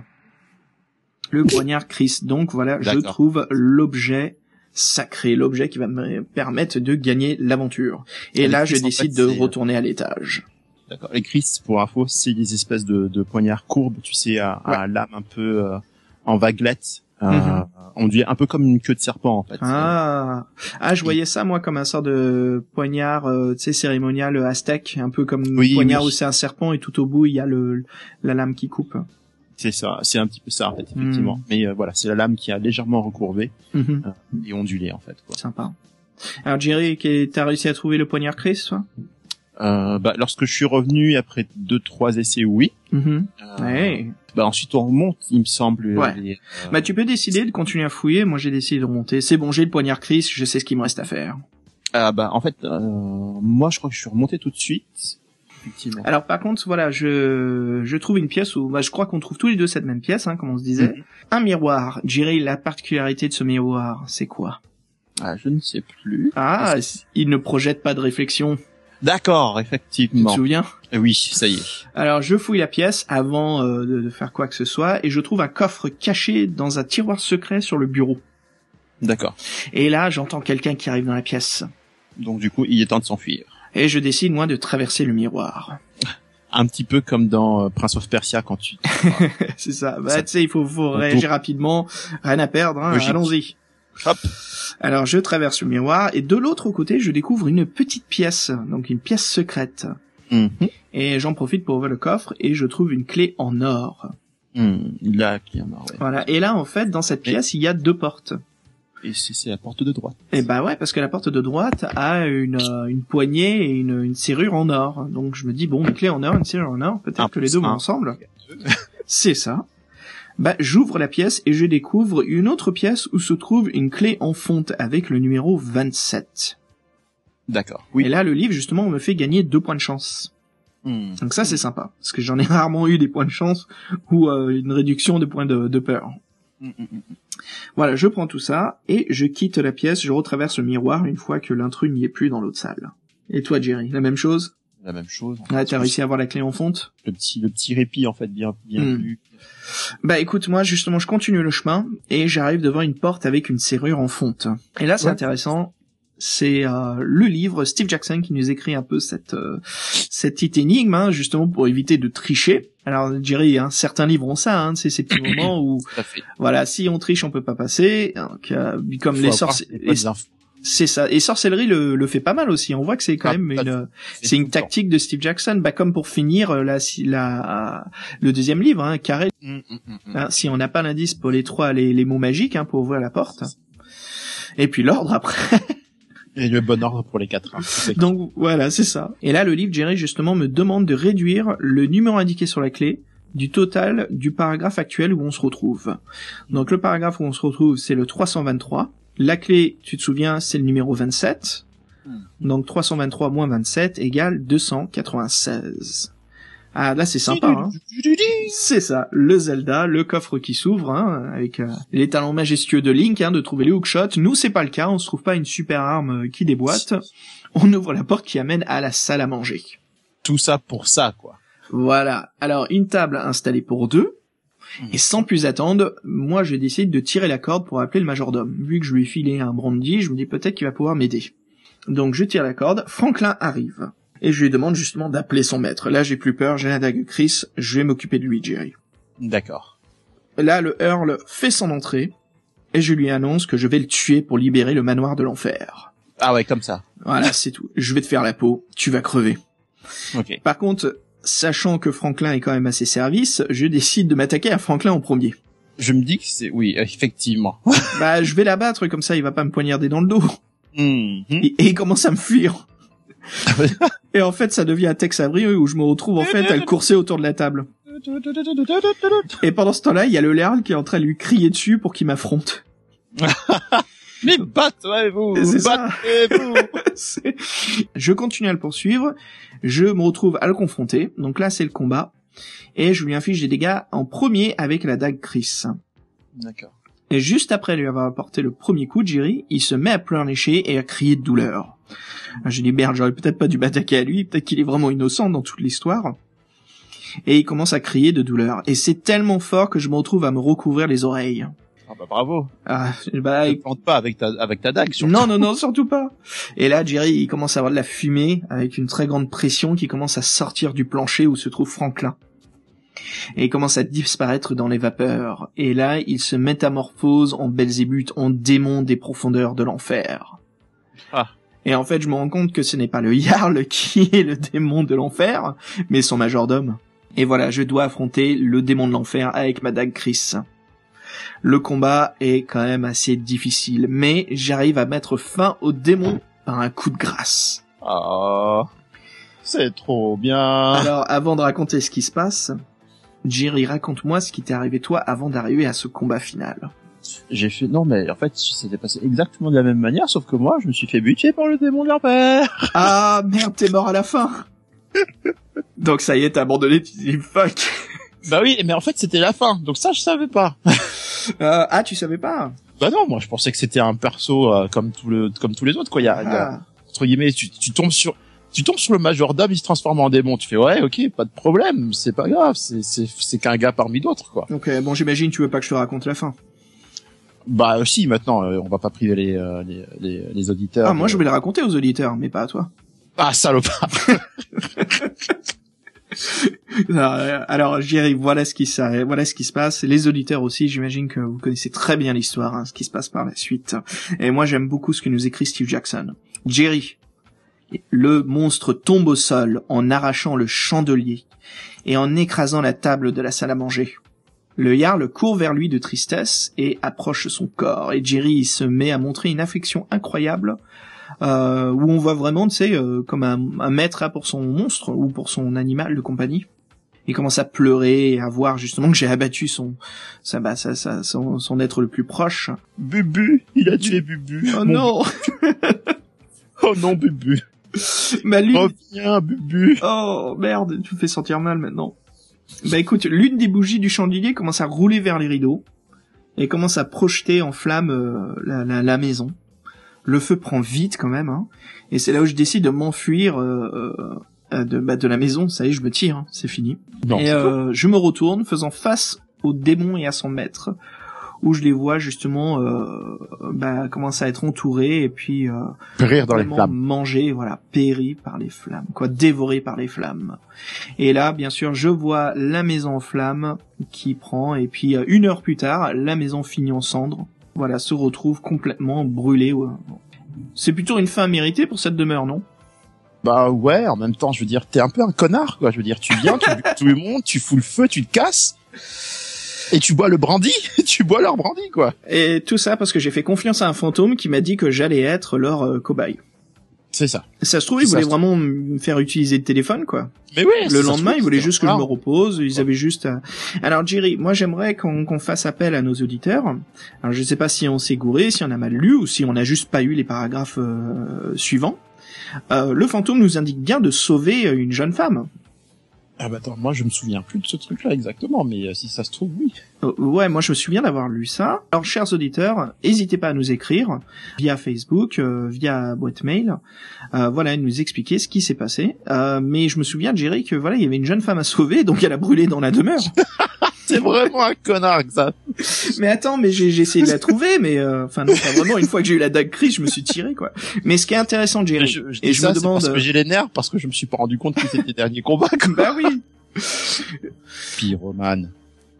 Le poignard Chris. Donc voilà, je trouve l'objet sacré, l'objet qui va me permettre de gagner l'aventure. Et, là, je décide de retourner à l'étage. D'accord. Et Chris, pour info, c'est des espèces de, de poignards courbes, tu sais, à, à lame un peu euh, en vaguelette. Euh, mhm. On dirait un peu comme une queue de serpent en fait. Ah, ah, je voyais ça moi comme un sort de poignard, euh, tu sais, cérémonial aztèque, un peu comme un poignard où c'est un serpent et tout au bout il y a le la lame qui coupe. C'est ça, c'est un petit peu ça en fait, effectivement. Hmm. Mais euh, voilà, c'est la lame qui a légèrement recourbé mhm. euh, et ondulé en fait. Quoi. Sympa. Alors Jerry, t'as réussi à trouver le poignard Chris, toi? Euh, bah, lorsque je suis revenu après deux trois essais, oui. Mhm. Bah ensuite on remonte, il me semble. Ouais. Bah tu peux décider de continuer à fouiller. Moi j'ai décidé de remonter. C'est bon, j'ai le poignard Chris, je sais ce qu'il me reste à faire. Ah bah en fait, moi je crois que je suis remonté tout de suite. Alors par contre, voilà, je, je trouve une pièce où, bah, je crois qu'on trouve tous les deux cette même pièce, hein, comme on se disait. Mhm. Un miroir. Jerry, la particularité de ce miroir, c'est quoi? Ah, je ne sais plus. Ah, il ne projette pas de réflexion. D'accord, effectivement. Tu te souviens? Oui, ça y est. Alors je fouille la pièce avant euh, de, de, faire quoi que ce soit et je trouve un coffre caché dans un tiroir secret sur le bureau. D'accord. Et là, j'entends quelqu'un qui arrive dans la pièce. Donc du coup, il est temps de s'enfuir et je décide moi de traverser le miroir. Un petit peu comme dans euh, Prince of Persia quand tu. c'est ça. Bah tu sais, il faut, faut réagir rapidement, rien à perdre. Hein, Allons-y. Hop. Alors je traverse le miroir et de l'autre côté je découvre une petite pièce, donc une pièce secrète. Mhm. Et j'en profite pour ouvrir le coffre et je trouve une clé en or. Mmh, là, qui en or. Voilà. Et là en fait dans cette pièce il y a deux portes. Et c'est la porte de droite. Et eh bah ouais, parce que la porte de droite a une, euh, une poignée et une, une serrure en or. Donc je me dis, bon, une clé en or, une serrure en or, peut-être que les deux vont ensemble. c'est ça. Bah, j'ouvre la pièce et je découvre une autre pièce où se trouve une clé en fonte avec le numéro 27. D'accord. Oui. Et là, le livre, justement, me fait gagner deux points de chance. Hmm. Donc ça, c'est sympa. Parce que j'en ai rarement eu des points de chance ou euh, une réduction de points de, de peur. Hmm, hmm, voilà, je prends tout ça et je quitte la pièce, je retraverse le miroir une fois que l'intrus n'y est plus dans l'autre salle. Et toi, Jerry, la même chose? La même chose. Ah, t'as réussi à avoir la clé en fonte? Le petit, le petit répit en fait, bien, bien hmm. plus. Bah écoute, moi justement, je continue le chemin et j'arrive devant une porte avec une serrure en fonte. Et là, c'est intéressant c'est euh, le livre Steve Jackson qui nous écrit un peu cette euh, cette petite énigme hein, justement pour éviter de tricher. Alors Jerry, hein, certains livres ont ça, hein, c'est ces petits moments où voilà, si on triche, on peut pas passer. Donc, euh, comme les sorciers, c'est ça. Et sorcellerie le, le fait pas mal aussi. On voit que c'est quand ah, même une c'est une tactique de Steve Jackson. Bah comme pour finir la la le deuxième livre, hein, carré. Mm, mm, mm, hein, si on n'a pas l'indice pour les trois les, les mots magiques hein, pour ouvrir la porte. Et puis l'ordre après. Et le bon ordre pour les quatre. Hein. Donc voilà, c'est ça. Et là, le livre Jerry justement me demande de réduire le numéro indiqué sur la clé du total du paragraphe actuel où on se retrouve. Donc le paragraphe où on se retrouve, c'est le 323. La clé, tu te souviens, c'est le numéro 27. Hmm. Donc 323 moins 27 égale 296. Ah là c'est sympa, hein. C'est ça, le Zelda, le coffre qui s'ouvre, hein, avec euh, les talents majestueux de Link, hein, de trouver les hookshots. Nous c'est pas le cas, on se trouve pas une super arme euh, qui déboîte. On ouvre la porte qui amène à la salle à manger. Tout ça pour ça, quoi. Voilà. Alors une table installée pour deux. Et sans plus attendre, moi je décide de tirer la corde pour appeler le majordome. Vu que je lui ai filé un brandy, je me dis peut-être qu'il va pouvoir m'aider. Donc je tire la corde, Franklin arrive et je lui demande justement d'appeler son maître. Là, j'ai plus peur, j'ai la dague Chris, je vais m'occuper de lui, Jerry. D'accord. Là, le Earl fait son entrée, et je lui annonce que je vais le tuer pour libérer le manoir de l'enfer. Ah ouais, comme ça. Voilà, c'est tout. Je vais te faire la peau, tu vas crever. Ok. Par contre, sachant que Franklin est quand même à ses services, je décide de m'attaquer à Franklin en premier. Je me dis que c'est... Oui, effectivement. bah, je vais l'abattre, comme ça il va pas me poignarder dans le dos. Et, et, il commence à me fuir. Et en fait, ça devient un Tex Avery où je me retrouve en fait à le courser autour de la table. Et pendant ce temps-là, il y a le Lerle qui est en train de lui crier dessus pour qu'il m'affronte. Mais battez-vous Battez-vous Je continue à le poursuivre. Je me retrouve à le confronter. Donc là, c'est le combat. Et je lui inflige des dégâts en premier avec la dague Chris. D'accord. Et juste après lui avoir apporté le premier coup, Jerry, il se met à pleurnicher et à crier de douleur. Je dis merde, j'aurais peut-être pas dû m'attaquer à lui, peut-être qu'il est vraiment innocent dans toute l'histoire. Et il commence à crier de douleur. Et c'est tellement fort que je me retrouve à me recouvrir les oreilles. Ah bah bravo. Ah, bah, ne plante pas avec ta, avec ta dague, surtout. Non, non, non, surtout pas. Et là, Jerry, il commence à avoir de la fumée avec une très grande pression qui commence à sortir du plancher où se trouve Franklin. Et il commence à disparaître dans les vapeurs. Et là, il se métamorphose en Belzébuth, en démon des profondeurs de l'enfer. Ah. Et en fait, je me rends compte que ce n'est pas le Jarl qui est le démon de l'enfer, mais son majordome. Et voilà, je dois affronter le démon de l'enfer avec ma dague Chris. Le combat est quand même assez difficile, mais j'arrive à mettre fin au démon par un coup de grâce. Oh, c'est trop bien. Alors, avant de raconter ce qui se passe, Jerry, raconte-moi ce qui t'est arrivé toi avant d'arriver à ce combat final. J'ai fait non mais en fait c'était passé exactement de la même manière sauf que moi je me suis fait buter par le démon de l'enfer. Ah merde t'es mort à la fin. donc ça y est t'as abandonné tu dis fuck. Bah oui mais en fait c'était la fin donc ça je savais pas. Euh, ah tu savais pas. Bah non moi je pensais que c'était un perso euh, comme tout le comme tous les autres quoi. Il y a, ah. entre guillemets tu, tu tombes sur tu tombes sur le majordome, il se transforme en démon. Tu fais ouais, ok, pas de problème, c'est pas grave, c'est c'est c'est qu'un gars parmi d'autres quoi. Donc bon, j'imagine tu veux pas que je te raconte la fin. Bah aussi, maintenant, euh, on va pas priver les, euh, les, les, les, auditeurs. Ah, moi je vais les raconter aux auditeurs, mais pas à toi. Ah, salopard Alors, Jerry, voilà ce qui se, voilà ce qui se passe. Les auditeurs aussi, j'imagine que vous connaissez très bien l'histoire, hein, ce qui se passe par la suite. Et moi, j'aime beaucoup ce que nous écrit Steve Jackson. Jerry, le monstre tombe au sol en arrachant le chandelier et en écrasant la table de la salle à manger. Le Jarl court vers lui de tristesse et approche son corps. Et Jerry se met à montrer une affection incroyable, euh, où on voit vraiment, tu sais, euh, comme un, maître pour son monstre ou pour son animal de compagnie. Il commence à pleurer et à voir justement que j'ai abattu son, ça, bah, son, être le plus proche. Bubu, il a tué Bubu. Oh non. oh non, Bubu. Bah, Reviens, Bubu. Oh merde, tu me fais sentir mal maintenant. Bah écoute, l'une des bougies du chandelier commence à rouler vers les rideaux et commence à projeter en flamme euh, la, la, maison. Le feu prend vite quand même, hein, et c'est là où je décide de m'enfuir euh, euh, de, bah, de la maison. Ça y est, je me tire, hein, c'est fini. et je me retourne, faisant face au démon et à son maître, où je les vois justement euh, bah, commencer à être entourés et puis euh, périr dans les flammes, manger, voilà, périr par les flammes, quoi, dévorés par les flammes. Et là, bien sûr, je vois la maison en flammes qui prend et puis euh, une heure plus tard, la maison finit en cendres. Voilà, se retrouve complètement brûlée. C'est plutôt une fin méritée pour cette demeure, non? Bah ouais, en même temps, je veux dire, t'es un peu un connard, quoi. Je veux dire, tu viens, tu tout le monde, tu fous le feu, tu te casses et tu bois le brandy, tu bois leur brandy quoi. Et tout ça parce que j'ai fait confiance à un fantôme qui m'a dit que j'allais être leur euh, cobaye. C'est ça. Ça se trouve, ils voulaient vraiment me faire utiliser le téléphone, quoi. Mais oui. Le lendemain, ils voulaient juste que je me repose. Ils avaient juste. À... Alors, Jerry, moi, j'aimerais qu'on fasse appel à nos auditeurs. Alors, je sais pas si on s'est gouré, si on a mal lu, ou si on n'a juste pas eu les paragraphes euh, suivants. Euh, le fantôme nous indique bien de sauver une jeune femme. Ah bah attends, moi je me souviens plus de ce truc-là exactement, mais euh, si ça se trouve, oui. Euh, ouais, moi je me souviens d'avoir lu ça. Alors chers auditeurs, n'hésitez pas à nous écrire via Facebook, euh, via boîte mail, voilà, nous expliquer ce qui s'est passé. mais je me souviens, Jerry, que voilà, il y avait une jeune femme à sauver, donc elle a brûlé dans la demeure. C'est vraiment un connard ça. mais attends, mais j'ai essayé de la trouver, mais enfin non, pas vraiment. Une fois que j'ai eu la dague crise, je me suis tiré quoi. Mais ce qui est intéressant, Jerry, je, et je me demande parce que j'ai les nerfs parce que je me suis pas rendu compte que c'était le dernier combat. bah oui. Pyromane.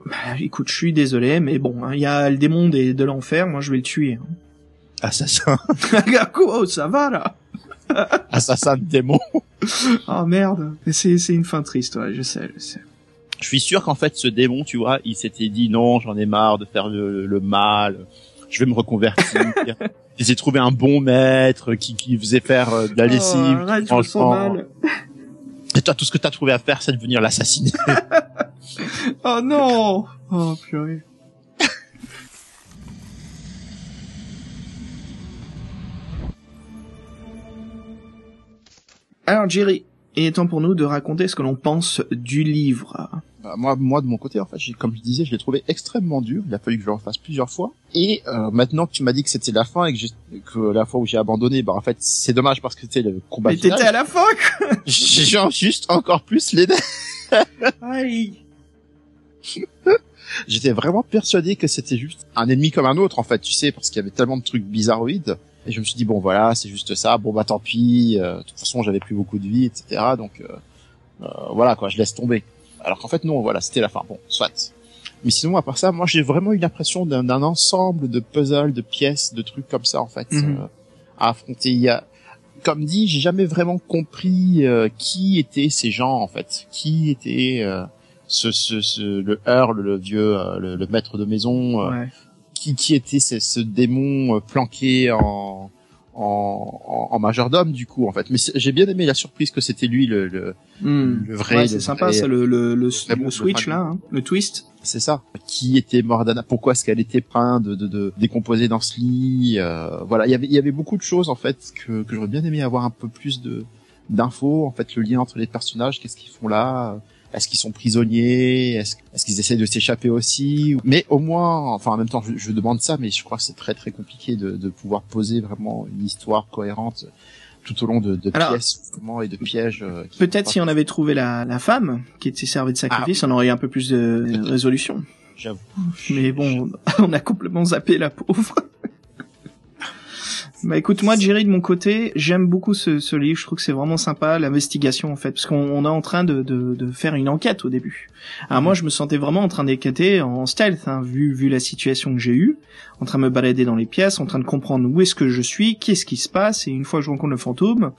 Bah, écoute, je suis désolé, mais bon, il hein, y a le démon de, de l'enfer, moi je vais le tuer. Hein. Assassin. oh, ça va là Assassin de démon. oh merde, c'est c'est une fin triste, ouais, je sais, je sais. Je suis sûr qu'en fait ce démon, tu vois, il s'était dit non, j'en ai marre de faire le, mal, je vais me reconvertir. il s'est trouvé un bon maître qui, qui faisait faire euh, de la oh, lessive. Oh, arrête, je me sens mal. Et toi, tout ce que t'as trouvé à faire, c'est de venir l'assassiner. oh non Oh purée. Alors Jerry, il est temps pour nous de raconter ce que l'on pense du livre. Bah, moi, moi de mon côté, en fait, comme je disais, je l'ai trouvé extrêmement dur. Il a fallu que je le refasse plusieurs fois. Et euh, maintenant que tu m'as dit que c'était la fin et que, que la fois où j'ai abandonné, bah en fait, c'est dommage parce que c'était le combat Mais t'étais à la fin. j'ai juste encore plus les Aïe. J'étais vraiment persuadé que c'était juste un ennemi comme un autre, en fait, tu sais, parce qu'il y avait tellement de trucs bizarroïdes. Et je me suis dit bon voilà, c'est juste ça. Bon bah tant pis. Euh, de toute façon, j'avais plus beaucoup de vie, etc. Donc euh, euh, voilà quoi, je laisse tomber. Alors qu'en fait non, voilà, c'était la fin. Bon, soit. Mais sinon, à part ça, moi j'ai vraiment eu l'impression d'un ensemble de puzzles, de pièces, de trucs comme ça en fait mhm. euh, à affronter. Il y a, comme dit, j'ai jamais vraiment compris euh, qui étaient ces gens en fait, qui était euh, ce, ce, ce, le Earl, le vieux, le, le, maître de maison, qui, qui était ce, ce démon planqué en en, en, majordome du coup en fait. Mais j'ai bien aimé la surprise que c'était lui le le, hmm. le vrai c'est sympa ça le le, le, switch là hein, le twist. C'est ça. Qui était Mordana pourquoi est-ce qu'elle était plein de, de, de décomposer dans ce lit euh, voilà. Il y avait il y avait beaucoup de choses en fait que que j'aurais bien aimé avoir un peu plus de d'infos en fait le lien entre les personnages qu'est-ce qu'ils font là est-ce qu'ils sont prisonniers? Est-ce qu'ils essaient de s'échapper aussi? Mais au moins, enfin en même temps, je, je demande ça, mais je crois que c'est très très compliqué de, de, pouvoir poser vraiment une histoire cohérente tout au long de, de pièces et de pièges. Euh, Peut-être si on avait trouvé la, la femme qui était servie de sacrifice, ah. on aurait eu un peu plus de résolution. J'avoue. Mais bon, on a complètement zappé la pauvre. Bah écoute, moi Jerry de mon côté, j'aime beaucoup ce, ce, livre. Je trouve que c'est vraiment sympa l'investigation en fait, parce qu'on est en train de, de, de, faire une enquête au début. Alors moi, je me sentais vraiment en train d'enquêter en stealth, hein, vu vu la situation que j'ai eue, en train de me balader dans les pièces, en train de comprendre où est-ce que je suis, qu'est-ce qui se passe. Et une fois que je rencontre le fantôme,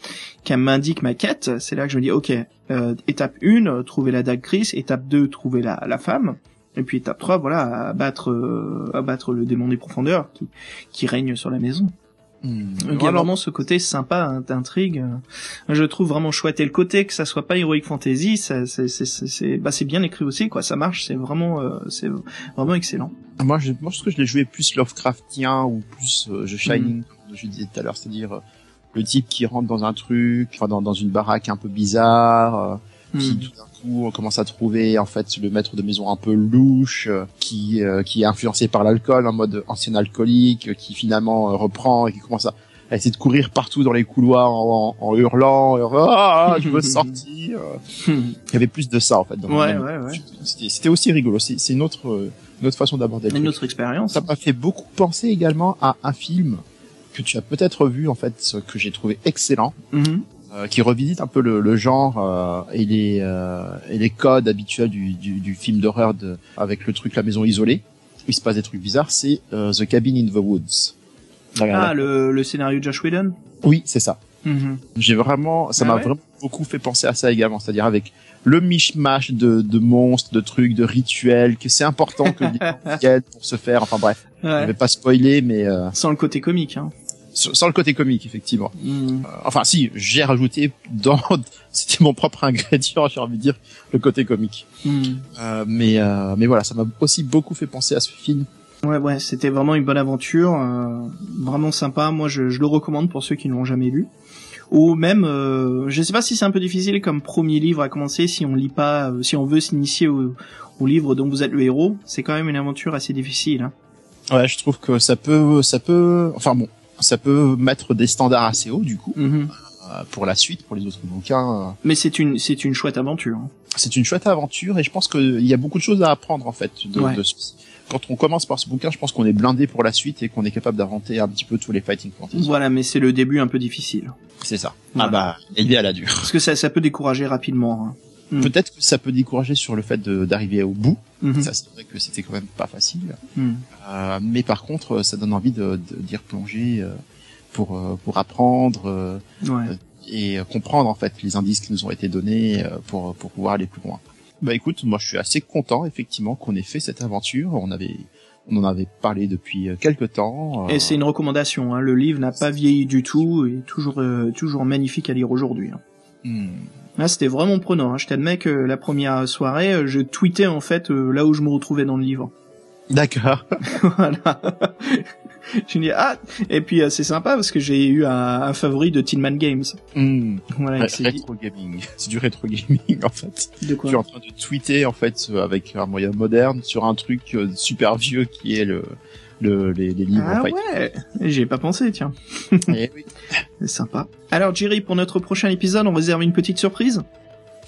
qui m'indique ma quête, c'est là que je me dis ok, euh, étape 1, trouver la dague Chris. Étape 2, trouver la, la femme. Et puis étape 3, voilà, abattre, euh, abattre le démon des profondeurs qui, qui règne sur la maison. Il y a vraiment ce côté sympa d'intrigue. Je trouve vraiment chouette. Et le côté que ça soit pas heroic fantasy, c'est c'est bah c'est bien écrit aussi quoi. Ça marche. C'est vraiment euh, c'est vraiment excellent. Moi je trouve que je l'ai joué plus Lovecraftien ou plus euh, The Shining hmm. comme je disais tout à l'heure, c'est-à-dire euh, le type qui rentre dans un truc, enfin dans, dans une baraque un peu bizarre, qui hmm. tout d'un coup on commence à trouver en fait le maître de maison un peu louche, qui qui est influencé par l'alcool en mode ancien alcoolique, qui finalement reprend et qui commence à à essayer de courir partout dans les couloirs en, en, hurlant, ah, je veux sortir. Il y avait plus de ça en fait. Ouais, ouais, ouais. C'était aussi rigolo. C'est une autre, une autre façon d'aborder. Une autre expérience. Ça m'a fait beaucoup penser également à un film que tu as peut-être vu en fait, que j'ai trouvé excellent. Mm-hmm. Euh, qui revisite un peu le, le genre euh, et les euh, et les codes habituels du, du, du film d'horreur avec le truc la maison isolée où il se passe des trucs bizarres c'est The Cabin in the Woods ah, le, le scénario de Josh Whedon? Oui, c'est ça. Mm-hmm. J'ai vraiment, ça ah m'a vraiment beaucoup fait penser à ça également, c'est-à-dire avec le mishmash de, de monstres, de trucs, de rituels, que c'est important que les pour se faire. Enfin bref, ouais. je vais pas spoiler, mais euh... sans le côté comique. Hein. Sans, le côté comique, effectivement. Mm. Euh, enfin, si, j'ai rajouté dans, c'était mon propre ingrédient, j'ai envie de dire, le côté comique. Mm. Euh, mais euh, mais voilà, ça m'a aussi beaucoup fait penser à ce film Ouais, ouais, c'était vraiment une bonne aventure, vraiment sympa. Moi, je, je, le recommande pour ceux qui ne l'ont jamais lu. Ou même, je sais pas si c'est un peu difficile comme premier livre à commencer si on lit pas, si on veut s'initier au, au, livre dont vous êtes le héros. C'est quand même une aventure assez difficile. Hein. Ouais, je trouve que ça peut, ça peut, enfin bon, ça peut mettre des standards assez hauts du coup. Mm-hmm. Euh, pour la suite, pour les autres bouquins. Mais c'est une, c'est une chouette aventure. Hein. C'est une chouette aventure et je pense qu'il y a beaucoup de choses à apprendre en fait de, de quand on commence par ce bouquin, je pense qu'on est blindé pour la suite et qu'on est capable d'inventer un petit peu tous les fighting fantasy. Voilà, mais c'est le début un peu difficile. C'est ça. Ah bah, aider à la dure. Parce que ça, ça peut décourager rapidement. Hein. Hmm. Peut-être que ça peut décourager sur le fait d'arriver au bout. Mhm. Ça, c'est vrai que c'était quand même pas facile. Hmm. Euh, mais par contre, ça donne envie de d'y replonger euh, pour euh, pour apprendre euh, ouais. et comprendre en fait les indices qui nous ont été donnés pour pour pouvoir aller plus loin. Bah écoute, moi je suis assez content effectivement qu'on ait fait cette aventure. On avait on en avait parlé depuis euh, quelques temps. Et c'est une recommandation. Hein. Le livre n'a pas vieilli du tout et toujours euh, toujours magnifique à lire aujourd'hui. Hein. Là, c'était vraiment prenant. Hein. Je t'admets que la première soirée, euh, je tweetais en fait là où je me retrouvais dans le livre. D'accord. voilà. je dis ah et puis euh, c'est sympa parce que j'ai eu un, un, favori de Tinman Games. Mmh. Voilà, rétro gaming. C'est du rétro gaming en fait. De quoi Tu es en train de tweeter en fait euh, avec un moyen moderne sur un truc euh, super vieux qui est le le, les, les livres ah en fait. ouais, j'ai pas pensé, tiens. Eh oui. C'est sympa. Alors Jerry, pour notre prochain épisode, on réserve une petite surprise?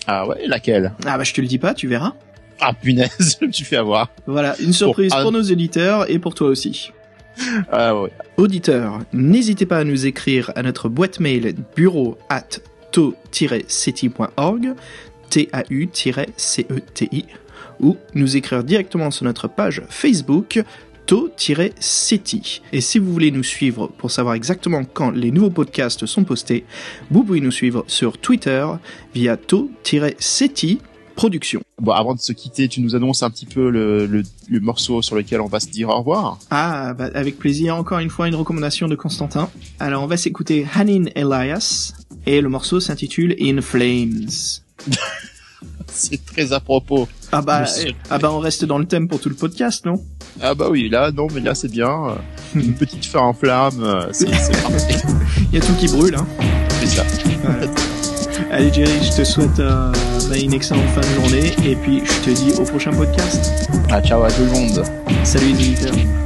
Ah ouais, laquelle? Ah bah je te le dis pas, tu verras. Ah punaise, tu fais avoir. Voilà, une surprise pour, pour nos éditeurs et pour toi aussi. Ah ouais. Auditeurs, n'hésitez pas à nous écrire à notre boîte mail bureau at to-ceti.org, T-A-U-C-E-T-I, ou nous écrire directement sur notre page Facebook to-ceti. Et si vous voulez nous suivre pour savoir exactement quand les nouveaux podcasts sont postés, vous pouvez nous suivre sur Twitter via to-ceti production. Bon, avant de se quitter, tu nous annonces un petit peu le, le, le morceau sur lequel on va se dire au revoir. Ah, bah, avec plaisir. Encore une fois, une recommandation de Constantin. Alors, on va s'écouter Hanin Elias et le morceau s'intitule In Flames. C'est très à propos. Ah bah, ah bah, on reste dans le thème pour tout le podcast, non? Ah bah oui, là, non, mais là, c'est bien. Une petite fin en flamme, c'est parfait. Il y a tout qui brûle, hein. C'est ça. Allez Jerry, je te souhaite euh, bah, une excellente fin de journée et puis je te dis au prochain podcast. Ah, ciao à tout le monde. Salut les auditeurs.